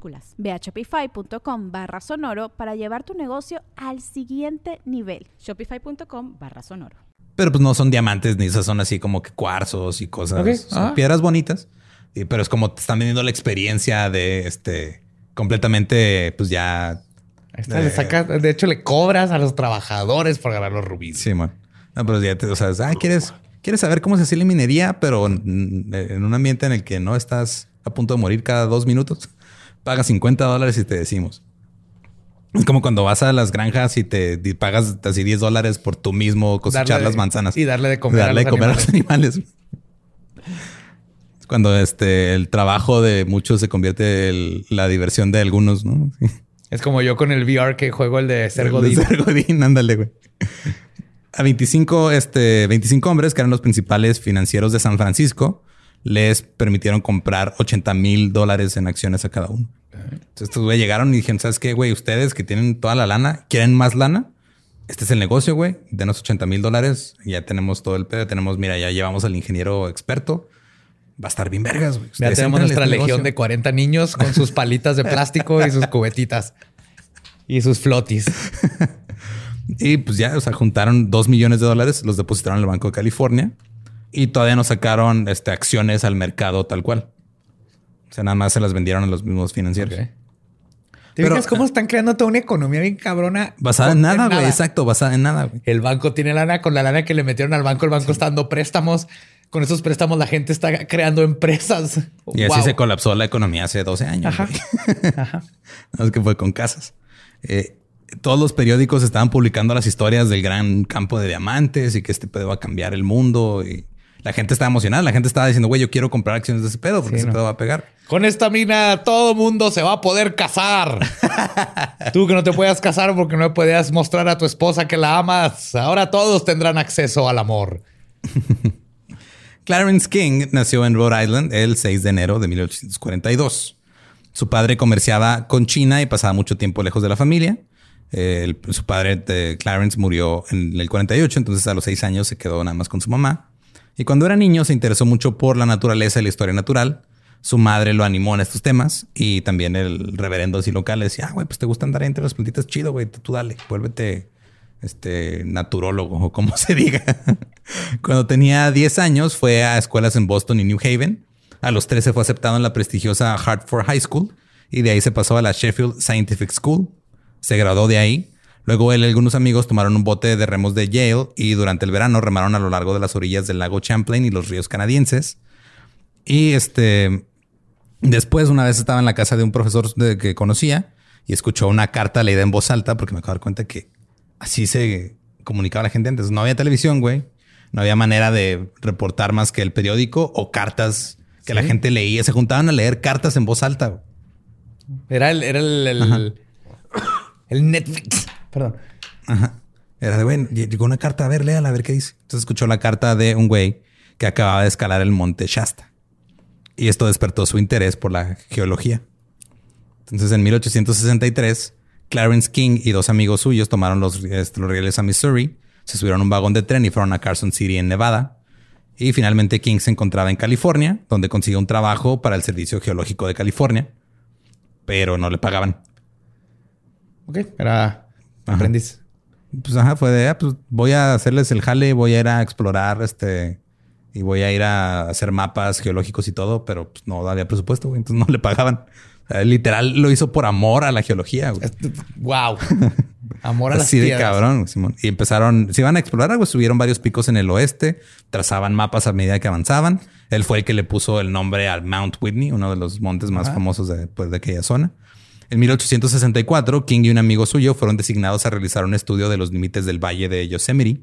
Ve a shopify.com barra sonoro para llevar tu negocio al siguiente nivel. Shopify.com barra sonoro. Pero pues no son diamantes ni esas son así como que cuarzos y cosas. Son Ah. piedras bonitas. Y- pero es como te están vendiendo la experiencia de este completamente, pues ya. Está, le de hecho, le cobras a los trabajadores por ganar los rubíes. Sí, man. No, pero ya te, o sea, ah, quieres, quieres saber cómo se hace la minería, pero en, en un ambiente en el que no estás a punto de morir cada dos minutos. Paga 50 dólares y te decimos. Es como cuando vas a las granjas y te y pagas así 10 dólares por tú mismo cosechar Darle las manzanas. y darle de comer a los de comer a los animales. Cuando este el trabajo de muchos se convierte en la diversión de algunos, ¿no? Sí. Es como yo con el VR que juego el de ser El de Godín. Ser Godín, ándale, güey. A 25, este, 25 hombres que eran los principales financieros de San Francisco les permitieron comprar 80 mil dólares en acciones a cada uno. Entonces estos güey llegaron y dijeron, ¿sabes qué, güey? Ustedes que tienen toda la lana, ¿quieren más lana? Este es el negocio, güey. Denos 80 mil dólares. Ya tenemos todo el pedo. Tenemos, mira, ya llevamos al ingeniero experto. Va a estar bien vergas, güey. Ya tenemos nuestra legión negocio. de 40 niños con sus palitas de plástico y sus cubetitas. Y sus flotis. Y pues ya, o sea, juntaron dos millones de dólares, los depositaron en el Banco de California y todavía no sacaron este, acciones al mercado tal cual. O sea, nada más se las vendieron a los mismos financieros. ¿Te Pero- fijas cómo están creando toda una economía bien cabrona? Basada en nada, güey. Exacto, basada en nada. El banco tiene lana. Con la lana que le metieron al banco, el banco está dando préstamos. con esos préstamos la gente está creando empresas. Y así se colapsó la economía hace 12 años. Ajá. Ajá. No, es que fue con casas. Eh, todos los periódicos estaban publicando las historias del gran campo de diamantes y que este pedo va a cambiar el mundo. Y la gente estaba emocionada. La gente estaba diciendo, güey, yo quiero comprar acciones de ese pedo porque Sí, ese no. pedo va a pegar. Con esta mina todo mundo se va a poder casar. Tú que no te puedas casar porque no podías mostrar a tu esposa que la amas. Ahora todos tendrán acceso al amor. Clarence King nació en Rhode Island el 6 de enero de 1842. Su padre comerciaba con China y pasaba mucho tiempo lejos de la familia. Eh, el- su padre, de Clarence, murió en el 48, entonces a los seis años se quedó nada más con su mamá. Y cuando era niño se interesó mucho por la naturaleza y la historia natural. Su madre lo animó en estos temas y también el reverendo así local le decía, ah, güey, pues te gusta andar entre las plantitas, chido, güey, tú dale, vuélvete este naturólogo o como se diga. Cuando tenía 10 años fue a escuelas en Boston y New Haven. A los 13 fue aceptado en la prestigiosa Hartford High School y de ahí se pasó a la Sheffield Scientific School. Se graduó de ahí. Luego él y algunos amigos tomaron un bote de remos de Yale y durante el verano remaron a lo largo de las orillas del lago Champlain y los ríos canadienses. Y este después una vez estaba en la casa de un profesor de- que conocía y escuchó una carta leída en voz alta porque me acabo de dar cuenta que así se comunicaba la gente antes. No había televisión, güey. No había manera de reportar más que el periódico o cartas que la gente leía. Se juntaban a leer cartas en voz alta. Era el, era el, el, el Netflix. Perdón. Ajá. Era de, güey, llegó una carta, a ver, léala, a ver qué dice. Entonces escuchó la carta de un güey que acababa de escalar el monte Shasta. Y esto despertó su interés por la geología. Entonces en 1863, Clarence King y dos amigos suyos tomaron los, este, los rieles a Missouri, se subieron a un vagón de tren y fueron a Carson City en Nevada. Y finalmente King se encontraba en California, donde consiguió un trabajo para el Servicio Geológico de California, pero no le pagaban. Ok. Era aprendiz. Pues ajá, fue de, ah, pues voy a hacerles el jale, voy a ir a explorar este y voy a ir a hacer mapas geológicos y todo, pero pues, no había presupuesto, güey, entonces no le pagaban. O sea, literal lo hizo por amor a la geología, güey. Wow. Amor a las Así de piedras. cabrón, Simón. Y empezaron, se iban a explorar, güey, subieron varios picos en el oeste, trazaban mapas a medida que avanzaban. Él fue el que le puso el nombre al Mount Whitney, uno de los montes más famosos de, pues, de aquella zona. En 1864, King y un amigo suyo fueron designados a realizar un estudio de los límites del valle de Yosemite,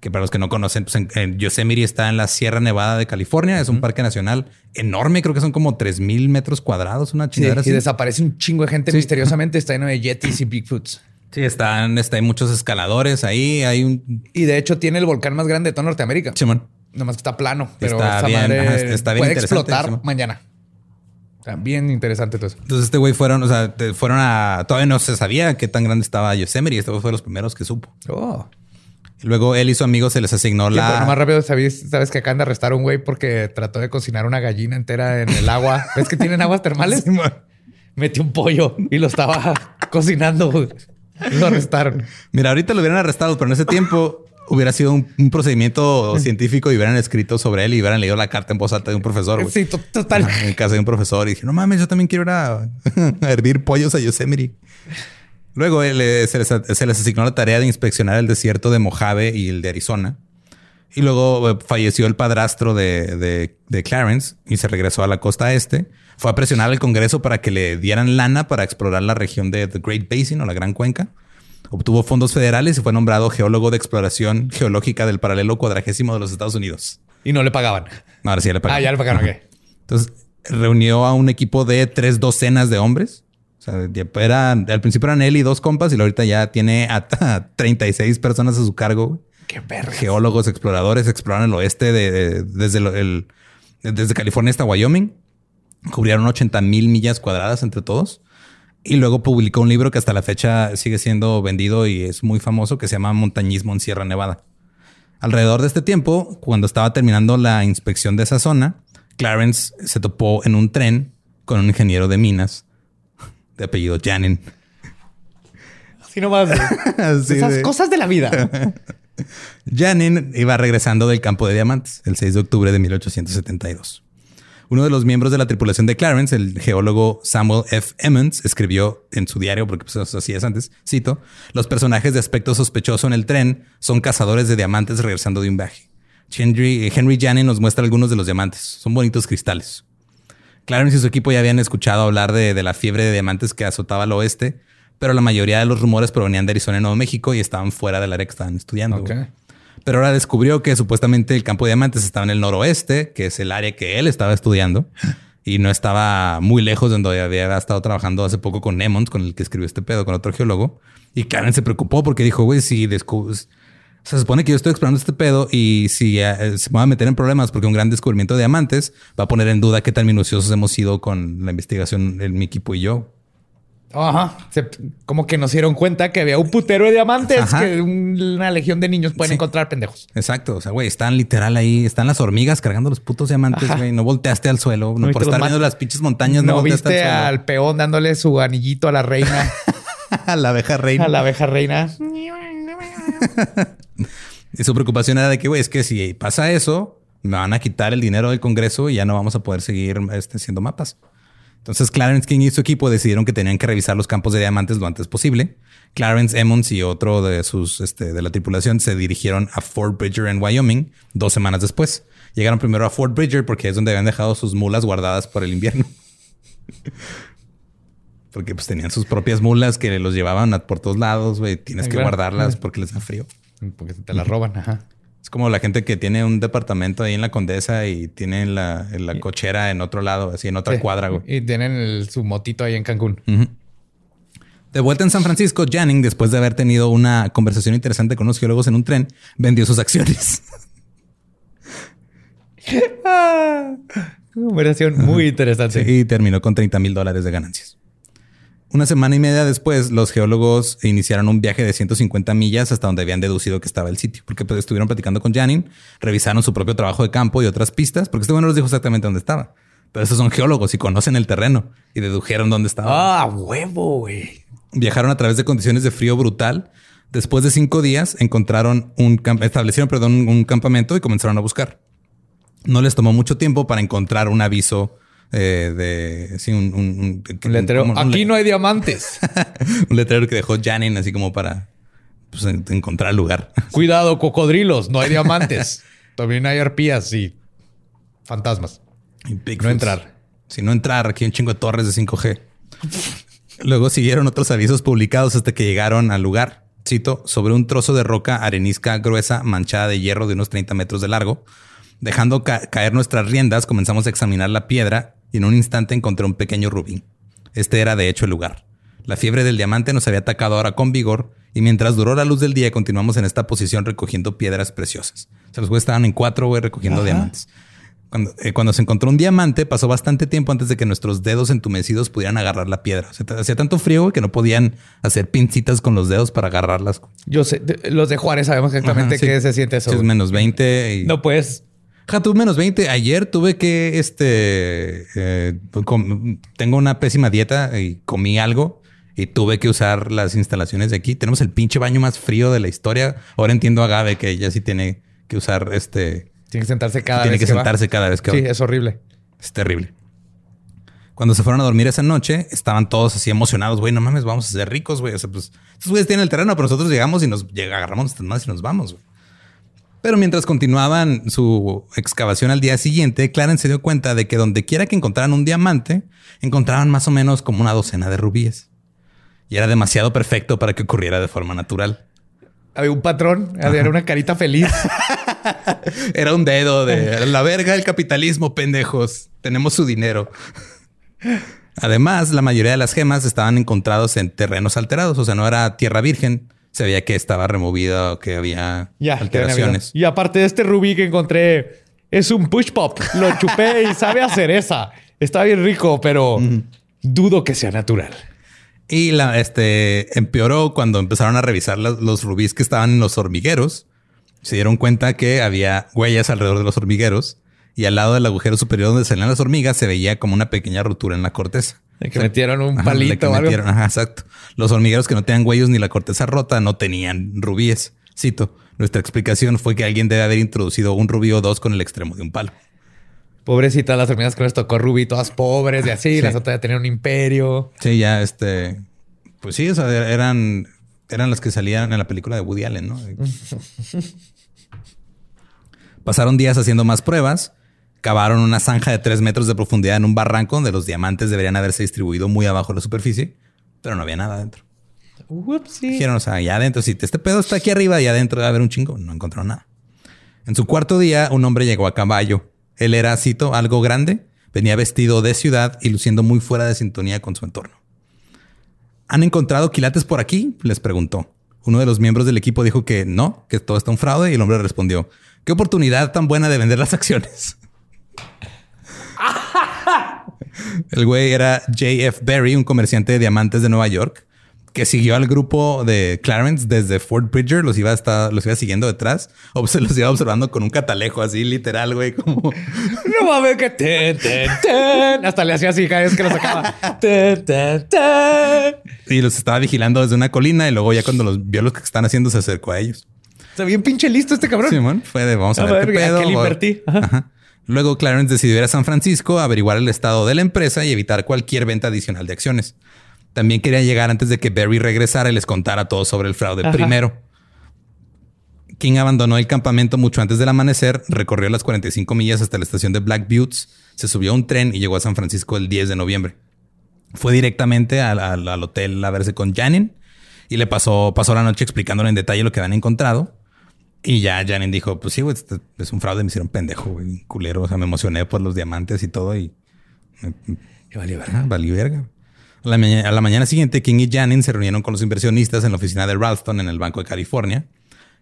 que para los que no conocen, pues en, en Yosemite está en la Sierra Nevada de California, es un parque nacional enorme, creo que son como 3000 metros cuadrados, una Sí, chingadera y así. desaparece un chingo de gente misteriosamente. Está lleno de Yetis y Bigfoots. Sí, están, está, hay muchos escaladores ahí, hay un... Y de hecho tiene el volcán más grande de toda Norteamérica. Simón. Nomás que está plano. Pero Está esa bien, madre ajá, está bien puede explotar mañana. Bien interesante todo eso. Entonces este güey fueron, o sea, fueron a... Todavía no se sabía qué tan grande estaba Yosemite y este güey fue de los primeros que supo. Oh. Luego él y su amigo se les asignó Sí, pero la... nomás rápido, ¿sabes, sabes que acaban de arrestar a un güey porque trató de cocinar una gallina entera en el agua. ¿Ves que tienen aguas termales? Metió un pollo y lo estaba cocinando. Lo arrestaron. Mira, ahorita lo hubieran arrestado, pero en ese tiempo hubiera sido un, un procedimiento científico y hubieran escrito sobre él y hubieran leído la carta en voz alta de un profesor. Sí, to- total. Ajá, En casa de un profesor y dije, no mames, yo también quiero ir a, a hervir pollos a Yosemite. Luego él, eh, se, les, se les asignó la tarea de inspeccionar el desierto de Mojave y el de Arizona. Y luego eh, falleció el padrastro de, de- de Clarence y se regresó a la costa este. Fue a presionar al Congreso para que le dieran lana para explorar la región de The Great Basin o la Gran Cuenca. Obtuvo fondos federales y fue nombrado geólogo de exploración geológica del paralelo cuadragésimo de los Estados Unidos. Y no le pagaban. No, ahora sí ya le pagaron. Ah, ya le pagaron. ok. Entonces reunió a un equipo de tres docenas de hombres. O sea, era, al principio eran él y dos compas y ahorita ya tiene a, a 36 personas a su cargo. Qué verga. Geólogos, exploradores, exploraron el oeste de, de- desde, el- desde California hasta Wyoming. Cubrieron 80 mil millas cuadradas entre todos. Y luego publicó un libro que hasta la fecha sigue siendo vendido y es muy famoso que se llama Montañismo en Sierra Nevada. Alrededor de este tiempo, cuando estaba terminando la inspección de esa zona, Clarence se topó en un tren con un ingeniero de minas de apellido Janin. Así nomás. Así Esas de- cosas de la vida. Janin iba regresando del campo de diamantes el 6 de octubre de 1872. Uno de los miembros de la tripulación de Clarence, el geólogo Samuel F. Emmons, escribió en su diario, porque pues, así es antes, cito, los personajes de aspecto sospechoso en el tren son cazadores de diamantes regresando de un viaje. Henry, Henry Janin nos muestra algunos de los diamantes. Son bonitos cristales. Clarence y su equipo ya habían escuchado hablar de, la fiebre de diamantes que azotaba al oeste, pero la mayoría de los rumores provenían de Arizona y Nuevo México y estaban fuera del área que estaban estudiando. Pero ahora descubrió que supuestamente el campo de diamantes estaba en el noroeste, que es el área que él estaba estudiando, y no estaba muy lejos de donde había estado trabajando hace poco con Emmons, con el que escribió este pedo, con otro geólogo. Y Karen se preocupó porque dijo, güey, si descubres... Se supone que yo estoy explorando este pedo y si eh, se me va a meter en problemas porque un gran descubrimiento de diamantes va a poner en duda qué tan minuciosos hemos sido con la investigación, el, mi equipo y yo. Ajá. Se- como que nos dieron cuenta que había un putero de diamantes Ajá. que un- una legión de niños pueden Sí. encontrar pendejos. Exacto. O sea, güey, están literal ahí, están las hormigas cargando los putos diamantes, Ajá. güey. No volteaste al suelo, no, por estar viendo las pinches montañas, no, No volteaste viste al al peón dándole su anillito a la reina, suelo. a la abeja reina. a la abeja reina. Y su preocupación era de que, güey, es que si pasa eso, me van a quitar el dinero del Congreso y ya no vamos a poder seguir este, haciendo mapas. Entonces, Clarence King y su equipo decidieron que tenían que revisar los campos de diamantes lo antes posible. Clarence Emmons y otro de sus este, de la tripulación se dirigieron a Fort Bridger en Wyoming dos semanas después. Llegaron primero a Fort Bridger porque es donde habían dejado sus mulas guardadas por el invierno. porque pues tenían sus propias mulas que los llevaban a- por todos lados, güey. Tienes Ay, que claro. guardarlas porque les da frío. Porque te la roban, ajá. Es como la gente que tiene un departamento ahí en la Condesa y tiene la, la cochera en otro lado, así en otra Sí. cuadra, güey. Y tienen el- su motito ahí en Cancún. De vuelta en San Francisco, Janning, después de haber tenido una conversación interesante con unos geólogos en un tren, vendió sus acciones. Una operación muy interesante. y terminó con 30 mil dólares de ganancias. Una semana y media después, los geólogos iniciaron un viaje de 150 millas hasta donde habían deducido que estaba el sitio, porque pues, estuvieron platicando con Janning, revisaron su propio trabajo de campo y otras pistas, porque este bueno les dijo exactamente dónde estaba. Pero esos son geólogos y conocen el terreno y dedujeron dónde estaba. Ah, huevo, güey. Viajaron a través de condiciones de frío brutal. Después de cinco días encontraron un establecieron, perdón, un campamento y comenzaron a buscar. No les tomó mucho tiempo para encontrar un aviso eh, de sí, un, un- un- Un letrero. como Aquí le- no hay diamantes. un letrero que dejó Janine así como para pues, en- encontrar lugar. Cuidado, cocodrilos. No hay diamantes. También hay arpías y fantasmas. Y. No entrar. Si no entrar, aquí un chingo de torres de 5G. Luego siguieron otros avisos publicados hasta que llegaron al lugar. Cito, sobre un trozo de roca arenisca gruesa manchada de hierro de unos 30 metros de largo. Dejando ca- caer nuestras riendas, comenzamos a examinar la piedra y en un instante encontré un pequeño rubí. Este era de hecho el lugar. La fiebre del diamante nos había atacado ahora con vigor y mientras duró la luz del día continuamos en esta posición recogiendo piedras preciosas. O sea, los güeyes estaban en cuatro, güey, recogiendo Ajá. diamantes. Cuando, eh, cuando se encontró un diamante, pasó bastante tiempo antes de que nuestros dedos entumecidos pudieran agarrar la piedra. O sea, hacía tanto frío que no podían hacer pincitas con los dedos para agarrarlas. Yo sé, los de Juárez sabemos exactamente Ajá, sí. qué se siente eso. Es menos 20. Y... No puedes. Ja, tú menos 20. Ayer tuve que, este, eh, tengo una pésima dieta y comí algo y tuve que usar las instalaciones de aquí. Tenemos el pinche baño más frío de la historia. Ahora entiendo a Gabe que ella sí tiene que usar este, Tiene que sentarse cada tiene vez que va. sentarse cada vez que Sí, va. es horrible. Es terrible. Cuando se fueron a dormir esa noche, estaban todos así emocionados. Güey, no mames, vamos a ser ricos, güey. O sea, pues estos güeyes tienen el terreno, pero nosotros llegamos y nos agarramos nuestras más y nos vamos, güey. Pero mientras continuaban su excavación al día siguiente, Clarence se dio cuenta de que donde quiera que encontraran un diamante, encontraban más o menos como una docena de rubíes. Y era demasiado perfecto para que ocurriera de forma natural. Había un patrón, había una carita feliz. Era un dedo de la verga del capitalismo, pendejos. Tenemos su dinero. Además, la mayoría de las gemas estaban encontrados en terrenos alterados, o sea, no era tierra virgen. Se veía que estaba removida o que había ya, alteraciones. Y aparte de este rubí que encontré, es un push pop. Lo chupé y sabe a cereza. Está bien rico, pero dudo que sea natural. Y la, este empeoró cuando empezaron a revisar las- los rubíes que estaban en los hormigueros. Se dieron cuenta que había huellas alrededor de los hormigueros y al lado del agujero superior donde salían las hormigas se veía como una pequeña rotura en la corteza. De que metieron un Ajá, palito o algo. metieron- ajá, exacto. Los hormigueros que no tenían huellos ni la corteza rota no tenían rubíes. Cito. Nuestra explicación fue que alguien debe haber introducido un rubí o dos con el extremo de un palo. Pobrecitas las hormigas que les tocó rubí, todas pobres y así. Sí. Las otras ya tenían un imperio. Sí, ya este. Pues sí, o sea, eran, eran las que salían en la película de Woody Allen, ¿no? Pasaron días haciendo más pruebas, cavaron una zanja de tres metros de profundidad en un barranco donde los diamantes deberían haberse distribuido muy abajo de la superficie, pero no había nada adentro. Whoopsie. Dijeron, o sea, ya adentro, si este pedo está aquí arriba y adentro debe haber un chingo, no encontraron nada. En su cuarto día, un hombre llegó a caballo. Él era, cito, algo grande, venía vestido de ciudad y luciendo muy fuera de sintonía con su entorno. ¿Han encontrado quilates por aquí? Les preguntó. Uno de los miembros del equipo dijo que no, que todo está un fraude y el hombre respondió, qué oportunidad tan buena de vender las acciones. El güey era J.F. Berry, un comerciante de diamantes de Nueva York, que siguió al grupo de Clarence desde Fort Bridger, los iba, hasta, los iba siguiendo detrás, o se los iba observando con un catalejo así literal, güey, como... No mames que ten, ten, ten. Hasta le hacía así cada vez que lo sacaba. Y los estaba vigilando desde una colina y luego ya cuando los vio los que están haciendo se acercó a ellos. Está bien pinche listo este cabrón. Simón fue de vamos a, A ver, ver, qué ¿a pedo. qué le o- invertí? Ajá. Ajá. Luego Clarence decidió ir a San Francisco a averiguar el estado de la empresa y evitar cualquier venta adicional de acciones. También quería llegar antes de que Barry regresara y les contara todo sobre el fraude Ajá. primero. King abandonó el campamento mucho antes del amanecer, recorrió las 45 millas hasta la estación de Black Buttes, se subió a un tren y llegó a San Francisco el 10 de noviembre. Fue directamente al, al- al hotel a verse con Janin y le pasó, pasó la noche explicándole en detalle lo que habían encontrado. Y ya Janin dijo, pues sí, güey, este es un fraude, me hicieron pendejo, güey, culero. O sea, me emocioné por los diamantes y todo y... Y valió verga. Valí verga. A la, mañana, siguiente, King y Janin se reunieron con los inversionistas en la oficina de Ralston en el Banco de California.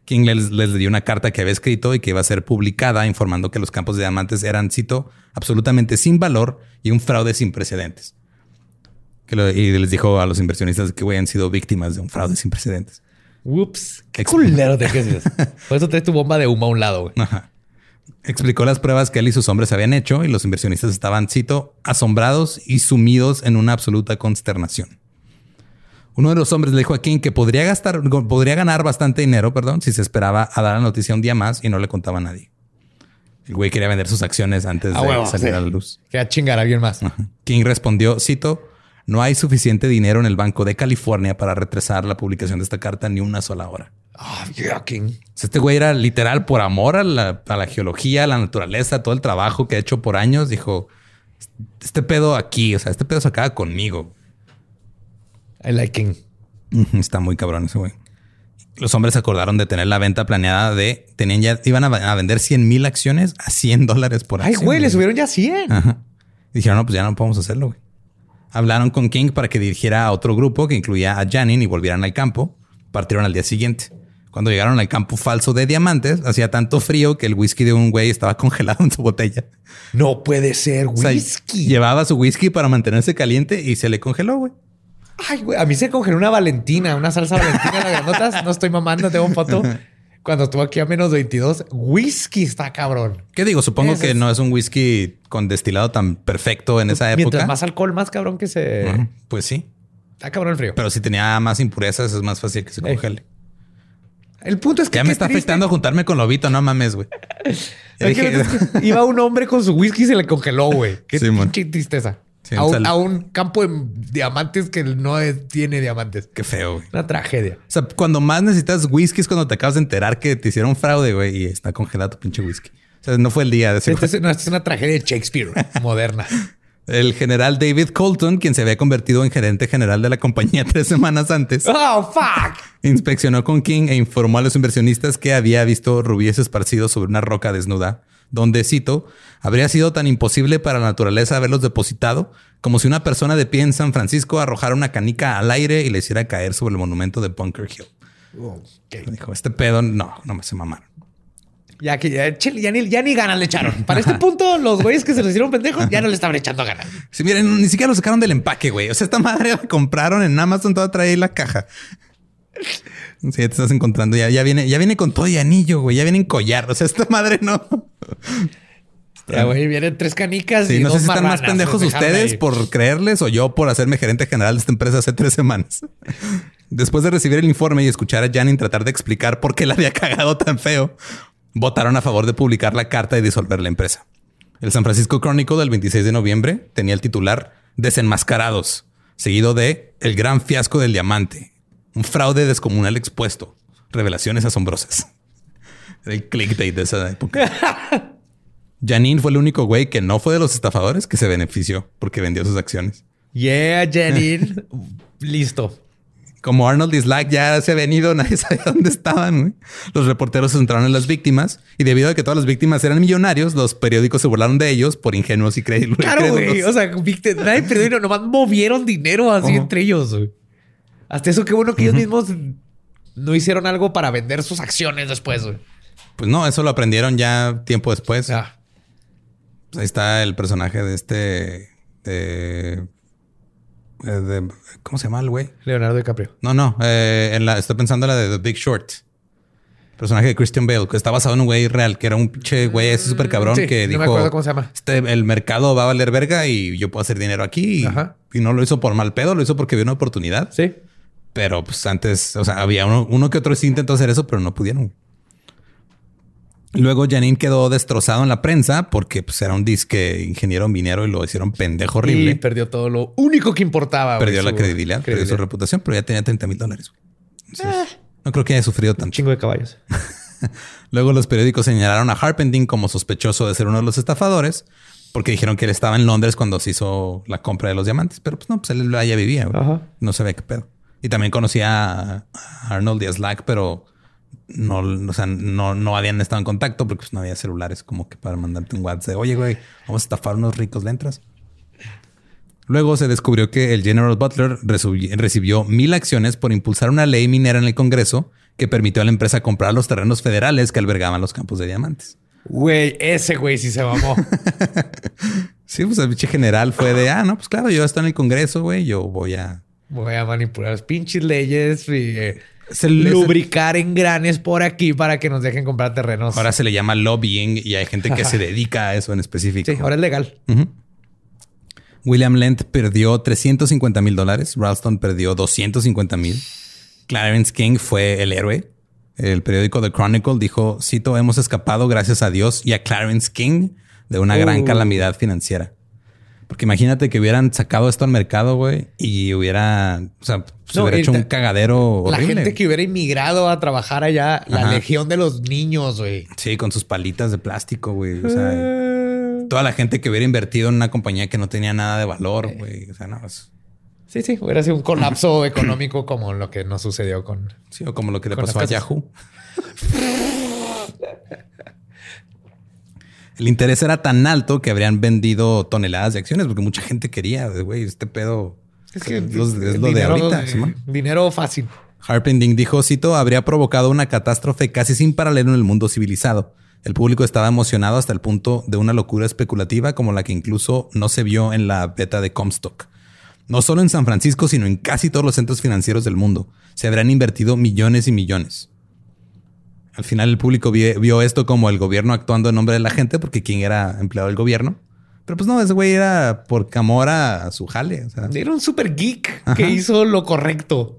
King les, les dio una carta que había escrito y que iba a ser publicada informando que los campos de diamantes eran, cito, absolutamente sin valor y un fraude sin precedentes. Que y les dijo a los inversionistas que güey, han sido víctimas de un fraude sin precedentes. Whoops. Qué culero te quedas. Por eso traes tu bomba de humo a un lado, güey. Ajá. Explicó las pruebas que él y sus hombres habían hecho y los inversionistas estaban, cito, asombrados y sumidos en una absoluta consternación. Uno de los hombres le dijo a King que podría gastar, podría ganar bastante dinero, perdón, si se esperaba a dar la noticia un día más y no le contaba a nadie. El güey quería vender sus acciones antes de huevo, salir sí. a la luz. Quería chingar a alguien más. Ajá. King respondió, cito, no hay suficiente dinero en el Banco de California para retrasar la publicación de esta carta ni una sola hora. Ah, yeah, King. Este güey era literal por amor a la, a la geología, a la naturaleza, todo el trabajo que ha hecho por años. Dijo, este pedo aquí, o sea, este pedo se acaba conmigo. I like King. Está muy cabrón ese güey. Los hombres acordaron de tener la venta planeada de, tenían ya, iban a, a vender 100 mil acciones a 100 dólares por Ay, acción. güey, le subieron ya 100. Ajá. Y dijeron, no, pues ya no podemos hacerlo, güey. Hablaron con King para que dirigiera a otro grupo que incluía a Janin y volvieran al campo. Partieron al día siguiente. Cuando llegaron al campo falso de diamantes, hacía tanto frío que el whisky de un güey estaba congelado en su botella. No puede ser O sea, whisky. llevaba su whisky para mantenerse caliente y se le congeló, güey. Ay, güey, a mí se congeló una Valentina, una salsa Valentina en las granotas. No estoy mamando, tengo foto. Cuando estuvo aquí a menos 22, whisky está cabrón. ¿Qué digo? Supongo que es- no es un whisky con destilado tan perfecto en esa Mientras época. más alcohol, más cabrón que se. Pues sí. Está cabrón el frío. Pero si tenía más impurezas, es más fácil que se congele. el punto es que. Ya me está triste. afectando juntarme con Lobito, no mames, güey. Dije- iba un hombre con su whisky y se le congeló, güey. Qué pinche tristeza. Sí, a, un, sal- a un campo de diamantes que no es- tiene diamantes. Qué feo, güey. Una tragedia. O sea, cuando más necesitas whisky es cuando te acabas de enterar que te hicieron fraude, güey, y está congelado tu pinche whisky. O sea, no fue el día de ese Esta güey. es, no, esta es una tragedia de Shakespeare moderna. El general David Colton, quien se había convertido en gerente general de la compañía tres semanas antes, ¡Oh, fuck! inspeccionó con King e informó a los inversionistas que había visto rubíes esparcidos sobre una roca desnuda, donde, cito, habría sido tan imposible para la naturaleza haberlos depositado como si una persona de pie en San Francisco arrojara una canica al aire y le hiciera caer sobre el monumento de Bunker Hill. Dijo, este pedo, no, no me se mamaron. Ya que ya, ni, ya ni ganas le echaron. Para este punto, los güeyes que se les hicieron pendejos ya no le estaban echando ganas. Sí, miren, ni siquiera lo sacaron del empaque, güey. O sea, esta madre la compraron en Amazon, toda trae la caja. Sí, te estás encontrando. Ya, ya viene, ya viene con todo y anillo, güey. Ya viene en collar. O sea, esta madre no. Ya, güey, vienen tres canicas Sí, y no sé dos si están más pendejos ustedes ahí. por creerles o yo por hacerme gerente general de esta empresa hace tres semanas. Después de recibir el informe y escuchar a Janin tratar de explicar por qué la había cagado tan feo, votaron a favor de publicar la carta y disolver la empresa. El San Francisco Chronicle del 26 de noviembre tenía el titular Desenmascarados, seguido de El gran fiasco del diamante, un fraude descomunal expuesto, revelaciones asombrosas. Era el clickbait de esa época. Janine fue el único güey que no fue de los estafadores que se benefició porque vendió sus acciones. Yeah, Janine. Listo. Como Arnold Slack ya se ha venido, nadie sabía dónde estaban. güey. Los reporteros se centraron en las víctimas y debido a que todas las víctimas eran millonarios, los periódicos se burlaron de ellos por ingenuos y crédulos. Claro, güey. O sea, nadie perdió nomás movieron dinero así entre ellos. güey. Hasta eso, qué bueno que ellos mismos no hicieron algo para vender sus acciones después. güey. Pues no, eso lo aprendieron ya tiempo después. Ah, Pues ahí está el personaje de este. de- de- ¿Cómo se llama el güey? Leonardo DiCaprio. No, no. eh, en la, estoy pensando en la de The Big Short. Personaje de Christian Bale, que está basado en un güey real, que era un pinche güey ese súper cabrón Sí, que no dijo: me acuerdo cómo se llama. "Este, el mercado va a valer verga y yo puedo hacer dinero aquí. Y, Ajá. y no lo hizo por mal pedo, lo hizo porque vio una oportunidad. Sí. Pero pues antes, o sea, había uno, uno que otro sí intentó hacer eso, pero no pudieron. Luego Janine quedó destrozado en la prensa porque pues, era un disque ingeniero minero y lo hicieron pendejo horrible. Y perdió todo lo único que importaba. perdió la credibilidad, perdió su reputación, pero ya tenía 30 mil dólares. Entonces, No creo que haya sufrido Un tanto. chingo de caballos. Luego los periódicos señalaron a Harpending como sospechoso de ser uno de los estafadores porque dijeron que él estaba en Londres cuando se hizo la compra de los diamantes. Pero pues no, pues él allá vivía. güey. Ajá. No se ve qué pedo. Y también conocía a Arnold y a Slack, pero no, o sea, no, no habían estado en contacto porque pues, no había celulares como que para mandarte un WhatsApp de, oye, güey, vamos a estafar unos ricos, ¿le entras? Luego se descubrió que el General Butler recibió mil acciones por impulsar una ley minera en el Congreso que permitió a la empresa comprar los terrenos federales que albergaban los campos de diamantes. Güey, ese güey sí se mamó. Sí, pues el pinche general fue de, ah, no, pues claro, yo estoy en el Congreso, güey, yo voy a... Voy a manipular las pinches leyes y eh, Se lubricar engranes por aquí para que nos dejen comprar terrenos. Ahora se le llama lobbying y hay gente que se dedica a eso en específico. sí, ahora es legal. William Lent perdió 350 mil dólares. Ralston perdió 250 mil. Clarence King fue el héroe. El periódico The Chronicle dijo, cito, hemos escapado gracias a Dios y a Clarence King de una gran Uh. calamidad financiera. Porque imagínate que hubieran sacado esto al mercado, güey, y hubiera, o sea, se No, hubiera hecho un cagadero La gente que hubiera inmigrado a trabajar allá, la legión de los niños, güey. Sí, con sus palitas de plástico, güey. O sea, toda la gente que hubiera invertido en una compañía que no tenía nada de valor, güey. O sea, no, es- Sí, sí, hubiera sido un colapso económico como lo que nos sucedió con. Sí, o como lo que le pasó a. Yahoo. El interés era tan alto que habrían vendido toneladas de acciones porque mucha gente quería, güey, este pedo. Es que es lo, de ahorita. dinero fácil. Harpending dijo, cito, habría provocado una catástrofe casi sin paralelo en el mundo civilizado. El público estaba emocionado hasta el punto de una locura especulativa como la que incluso no se vio en la beta de Comstock. No solo en San Francisco, sino en casi todos los centros financieros del mundo. Se habrían invertido millones y millones. Al final el público vi- vio esto como el gobierno actuando en nombre de la gente porque quien era empleado del gobierno. Pero pues no, ese güey era por amor a su jale. o sea. Era un super geek Ajá. que hizo lo correcto.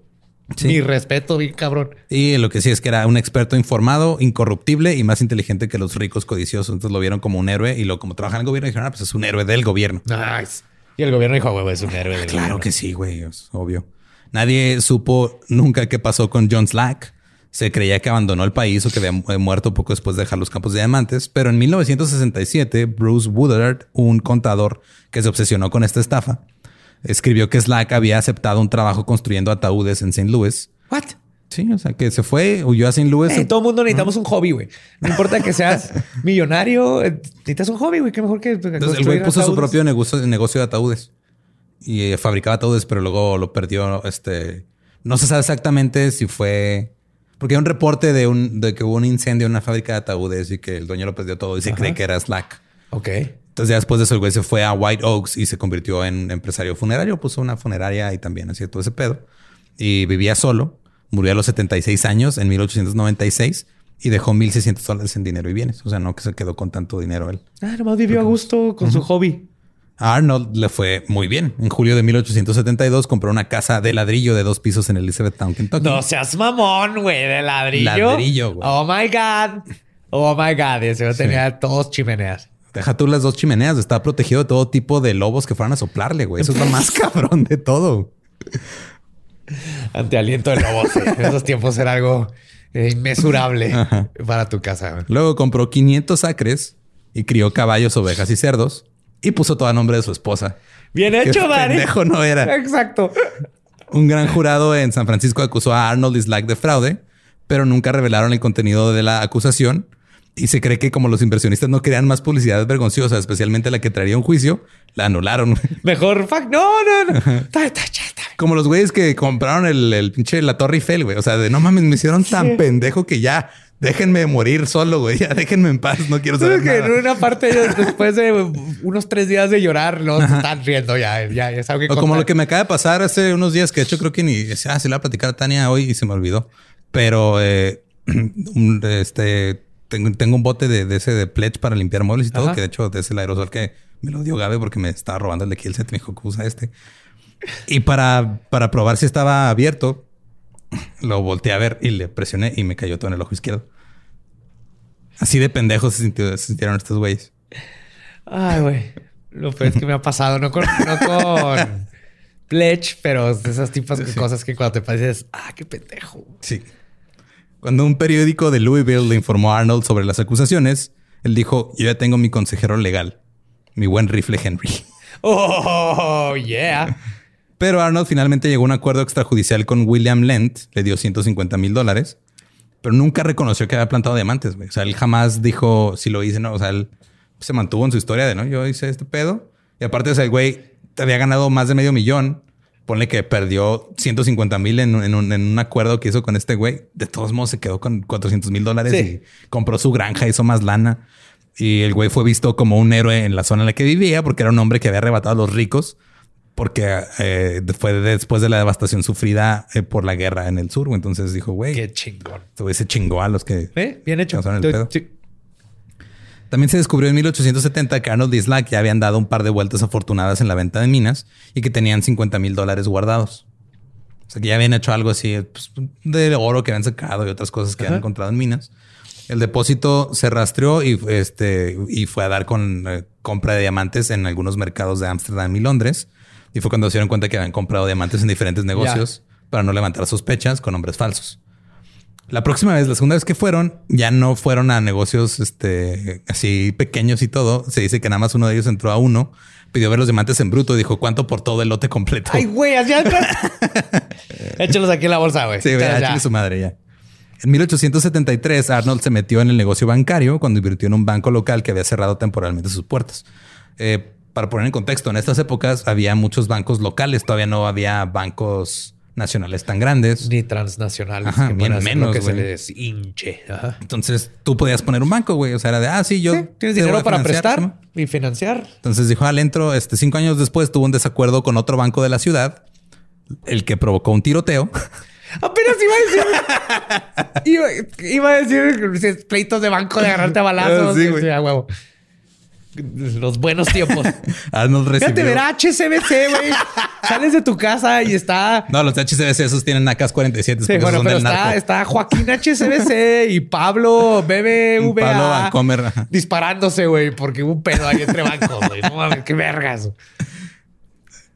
Sí. Mi respeto, bien cabrón. Y lo que sí es que era un experto informado, incorruptible y más inteligente que los ricos codiciosos. Entonces lo vieron como un héroe y lo como trabaja en el gobierno dijeron, ah, pues es un héroe del gobierno. Nice. Y el gobierno dijo, huevo, es un héroe del Claro gobierno". que sí, güey, es obvio. Nadie supo nunca qué pasó con John Slack. Se creía que abandonó el país o que había eh, muerto poco después de dejar los campos de diamantes, pero en 1967 Bruce Woodard, un contador que se obsesionó con esta estafa, escribió que Slack había aceptado un trabajo construyendo ataúdes en St. Louis. What? Sí, o sea, que se fue, huyó a St. Louis. Eh, todo mundo necesitamos un hobby, güey. No importa que seas millonario, eh, necesitas un hobby, güey. Qué mejor que Entonces el güey puso su propio negocio, negocio de ataúdes y eh, fabricaba ataúdes, pero luego lo perdió. Este no se sabe exactamente si fue porque hay un reporte de un de que hubo un incendio en una fábrica de ataúdes y que el dueño lo perdió todo y se cree que era Slack. Ok. Entonces ya después de eso el güey se fue a White Oaks y se convirtió en empresario funerario, puso una funeraria y también hacía todo ese pedo y vivía solo. Murió a los 76 años en 1896 y dejó 1.600 dólares en dinero y bienes. O sea, no que se quedó con tanto dinero él. Ah, nomás vivió a gusto con su hobby. A Arnold le fue muy bien. En julio de 1872 compró una casa de ladrillo de dos pisos en Elizabethtown, Kentucky. No seas mamón, güey, de ladrillo. Ladrillo, güey. Oh my God. Oh my God. Ese güey tenía dos chimeneas. Deja tú las dos chimeneas. Está protegido de todo tipo de lobos que fueran a soplarle, güey. Eso es lo más cabrón de todo. Ante aliento de lobos. sí. En esos tiempos era algo eh, inmesurable para tu casa. Luego compró 500 acres y crió caballos, ovejas y cerdos y puso todo a nombre de su esposa. Bien hecho, Dani. pendejo no era. Exacto. Un gran jurado en San Francisco acusó a Arnold y Slack de fraude, pero nunca revelaron el contenido de la acusación. Y se cree que como los inversionistas no querían más publicidad vergonzosa, especialmente la que traería un juicio, la anularon. Mejor fuck. No, no, no. Está- está- ya está. Como los güeyes que compraron el, el pinche la Torre Eiffel, güey. O sea, de no mames, me hicieron tan pendejo que ya déjenme morir solo, güey. Ya déjenme en paz. No quiero saber nada. en una parte después de unos tres días de llorar, no se están riendo ya. Ya, ya saben que O como lo que me acaba de pasar hace unos días, que de hecho creo que ni ah, se le va a platicar a Tania hoy y se me olvidó. Pero eh, este tengo, tengo un bote de, de ese de pledge para limpiar muebles y todo, Ajá. que de hecho es el aerosol que me lo dio Gabe porque me estaba robando el de Kill Set. Me dijo que usa este. Y para, para probar si estaba abierto, lo volteé a ver y le presioné y me cayó todo en el ojo izquierdo. Así de pendejos se, sintió- se sintieron estos güeyes. Ay, güey. Lo peor es que me ha pasado, no con, no con Pledge, pero de esas tipas de cosas que cuando te pareces, ah, qué pendejo. Sí. Cuando un periódico de Louisville le informó a Arnold sobre las acusaciones, él dijo, yo ya tengo mi consejero legal, mi buen rifle Henry. Oh, yeah. Pero Arnold finalmente llegó a un acuerdo extrajudicial con William Lent, le dio 150 mil dólares, pero nunca reconoció que había plantado diamantes. güey. O sea, él jamás dijo si lo hice, no. O sea, él se mantuvo en su historia de no, yo hice este pedo. Y aparte, o sea, el güey te había ganado más de medio millón. Ponle que perdió 150 mil en, un- en un, en un acuerdo que hizo con este güey. De todos modos, se quedó con 400 mil dólares Sí. y compró su granja, hizo más lana. Y el güey fue visto como un héroe en la zona en la que vivía porque era un hombre que había arrebatado a los ricos porque eh, fue después de la devastación sufrida eh, por la guerra en el sur. Entonces dijo, güey, Qué chingón. se chingó a los que... ¿Eh? Bien hecho. El pedo. También se descubrió en 1870 que Arnold y Slack ya habían dado un par de vueltas afortunadas en la venta de minas y que tenían 50 mil dólares guardados. O sea, que ya habían hecho algo así pues, de oro que habían sacado y otras cosas que habían encontrado en minas. El depósito se rastreó y, este, y fue a dar con eh, compra de diamantes en algunos mercados de Ámsterdam y Londres. Y fue cuando se dieron cuenta que habían comprado diamantes en diferentes negocios para no levantar sospechas con nombres falsos. La próxima vez, la segunda vez que fueron, ya no fueron a negocios este, así pequeños y todo. Se dice que nada más uno de ellos entró a uno, pidió ver los diamantes en bruto y dijo cuánto por todo el lote completo. Ay, güey, así atrás. Échalos aquí en la bolsa, güey. Sí, chingue su madre ya. En 1873, Arnold se metió en el negocio bancario cuando invirtió en un banco local que había cerrado temporalmente sus puertas. Eh, para poner en contexto, en estas épocas había muchos bancos locales, todavía no había bancos nacionales tan grandes. Ni transnacionales. Ajá, que bien menos, lo que se güey. les hinche. Ajá. Entonces tú podías poner un banco, güey. O sea, era de, ah, sí, yo. Sí, tienes dinero para prestar y financiar. Entonces dijo al entro, este cinco años después tuvo un desacuerdo con otro banco de la ciudad, el que provocó un tiroteo. Apenas iba a decir. iba, iba a decir pleitos de banco de agarrarte a balazos. Sí, güey. Sí, a huevo. Los buenos tiempos. Arnold recibió. Fíjate, ver HCBC, güey. Sales de tu casa y está. No, los HCBC esos tienen AK-47 Sí, porque bueno, son pero del está, narco. está Joaquín HCBC y Pablo BBVA. Pablo Vancomer. Disparándose, güey, porque hubo un pedo ahí entre bancos, güey. No mames, qué vergas.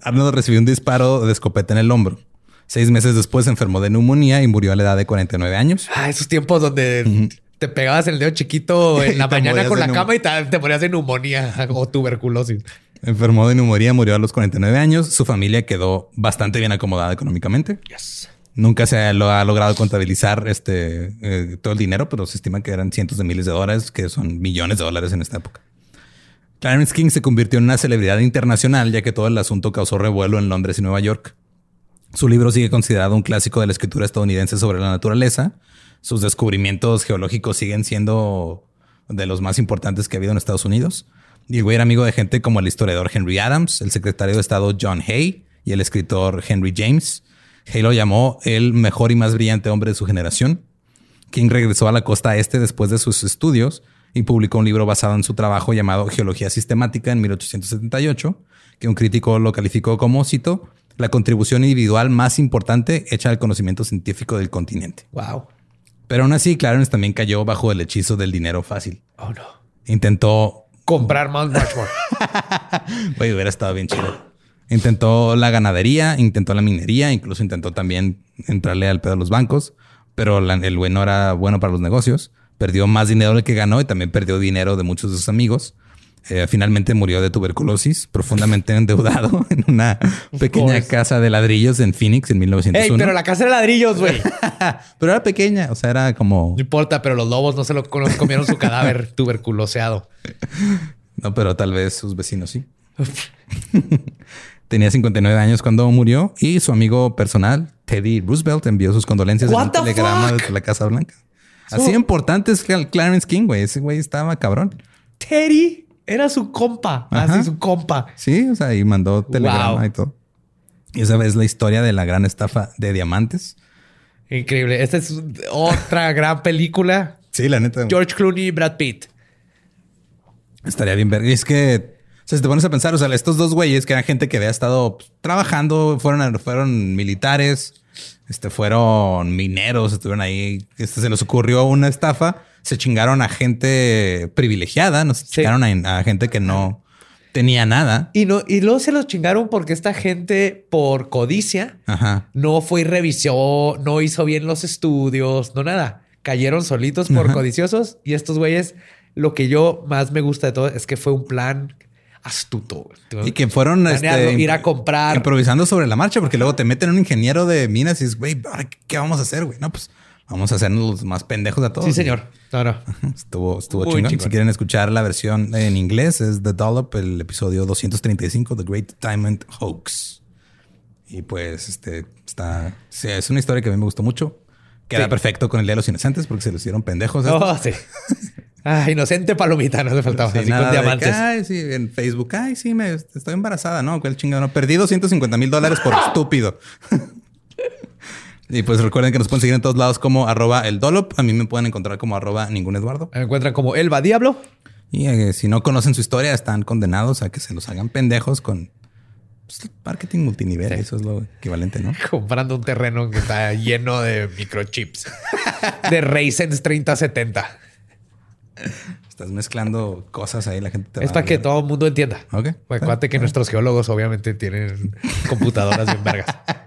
Arnold recibió un disparo de escopeta en el hombro. Seis meses después se enfermó de neumonía y murió a la edad de 49 años. Ah, esos tiempos donde te pegabas el dedo chiquito en la mañana con la cama y te, te morías de neumonía o tuberculosis. Enfermó de neumonía, murió a los 49 años. Su familia quedó bastante bien acomodada económicamente. Nunca se lo ha logrado contabilizar este eh, todo el dinero, pero se estima que eran cientos de miles de dólares, que son millones de dólares en esta época. Clarence King se convirtió en una celebridad internacional, ya que todo el asunto causó revuelo en Londres y Nueva York. Su libro sigue considerado un clásico de la escritura estadounidense sobre la naturaleza. Sus descubrimientos geológicos siguen siendo de los más importantes que ha habido en Estados Unidos. Y el güey era amigo de gente como el historiador Henry Adams, el secretario de Estado John Hay y el escritor Henry James. Hay lo llamó el mejor y más brillante hombre de su generación. King regresó a la costa este después de sus estudios y publicó un libro basado en su trabajo llamado Geología Sistemática en 1878, que un crítico lo calificó como, cito, la contribución individual más importante hecha al conocimiento científico del continente. Wow. Pero aún así, Clarence también cayó bajo el hechizo del dinero fácil. Oh, no. Intentó, Comprar Mount Rushmore. güey, hubiera estado bien chido. Intentó la ganadería, intentó la minería, incluso intentó también entrarle al pedo a los bancos, pero la- el güey no era bueno para los negocios. Perdió más dinero del que ganó y también perdió dinero de muchos de sus amigos. Eh, finalmente murió de tuberculosis, profundamente endeudado en una pequeña casa de ladrillos en Phoenix en Ey, 1901. pero la casa de ladrillos, güey. Pero era pequeña, o sea, era como... No importa, pero los lobos no se lo comieron su cadáver tuberculoseado. No, pero tal vez sus vecinos sí. Tenía 59 años cuando murió y su amigo personal, Teddy Roosevelt, envió sus condolencias en un telegrama fuck? desde la Casa Blanca. Así importante es Cl- Clarence King, güey. Ese güey estaba cabrón. Teddy era su compa. Ajá. Así su compa. Sí, o sea, y mandó telegrama Wow. y todo. Y esa es la historia de la gran estafa de diamantes. Increíble. Esta es otra gran película. Sí, la neta. George Clooney y Brad Pitt. Estaría bien ver. Y es que, o sea, si te pones a pensar, o sea, estos dos güeyes que eran gente que había estado pues, trabajando, fueron, fueron militares, este, fueron mineros, estuvieron ahí, este, se les ocurrió una estafa, se chingaron a gente privilegiada, no se Sí. chingaron a, a gente que no tenía nada. Y, no, y luego se los chingaron porque esta gente, por codicia, Ajá. no fue y revisó, no hizo bien los estudios, no nada. Cayeron solitos por Ajá. codiciosos y estos güeyes, lo que yo más me gusta de todo es que fue un plan astuto. Y que fueron este, ir a comprar. improvisando sobre la marcha, porque luego te meten un ingeniero de minas y dices, güey, ¿ahora qué vamos a hacer, güey? No, pues vamos a hacernos los más pendejos de todos. Sí, señor. No. Estuvo, estuvo chingón. chingón. Si quieren escuchar la versión en inglés, es The Dollop, el episodio 235, The Great Diamond Hoax. Y pues, este, está... sí, es una historia que a mí me gustó mucho. Queda Sí. perfecto con el Día de los Inocentes porque se los hicieron pendejos. Oh, sí. Ah, inocente palomita, no le faltaba. Sí, así nada con de que, diamantes. Ay, sí, en Facebook. Ay, sí, me estoy embarazada. No, cuál chingado. No, perdí 250 mil dólares por estúpido. Y pues recuerden que nos pueden seguir en todos lados como arroba el Dolop. A mí me pueden encontrar como arroba ningún Eduardo. Me encuentran como Elba Diablo. Y eh, si no conocen su historia, están condenados a que se los hagan pendejos con pues, marketing multinivel. Eso es lo equivalente, ¿no? comprando un terreno que está lleno de microchips. de Ryzen 3070. Estás mezclando cosas ahí, la gente te Es va para a que todo el mundo entienda. Ok. Acuérdate que nuestros geólogos obviamente tienen computadoras bien vergas.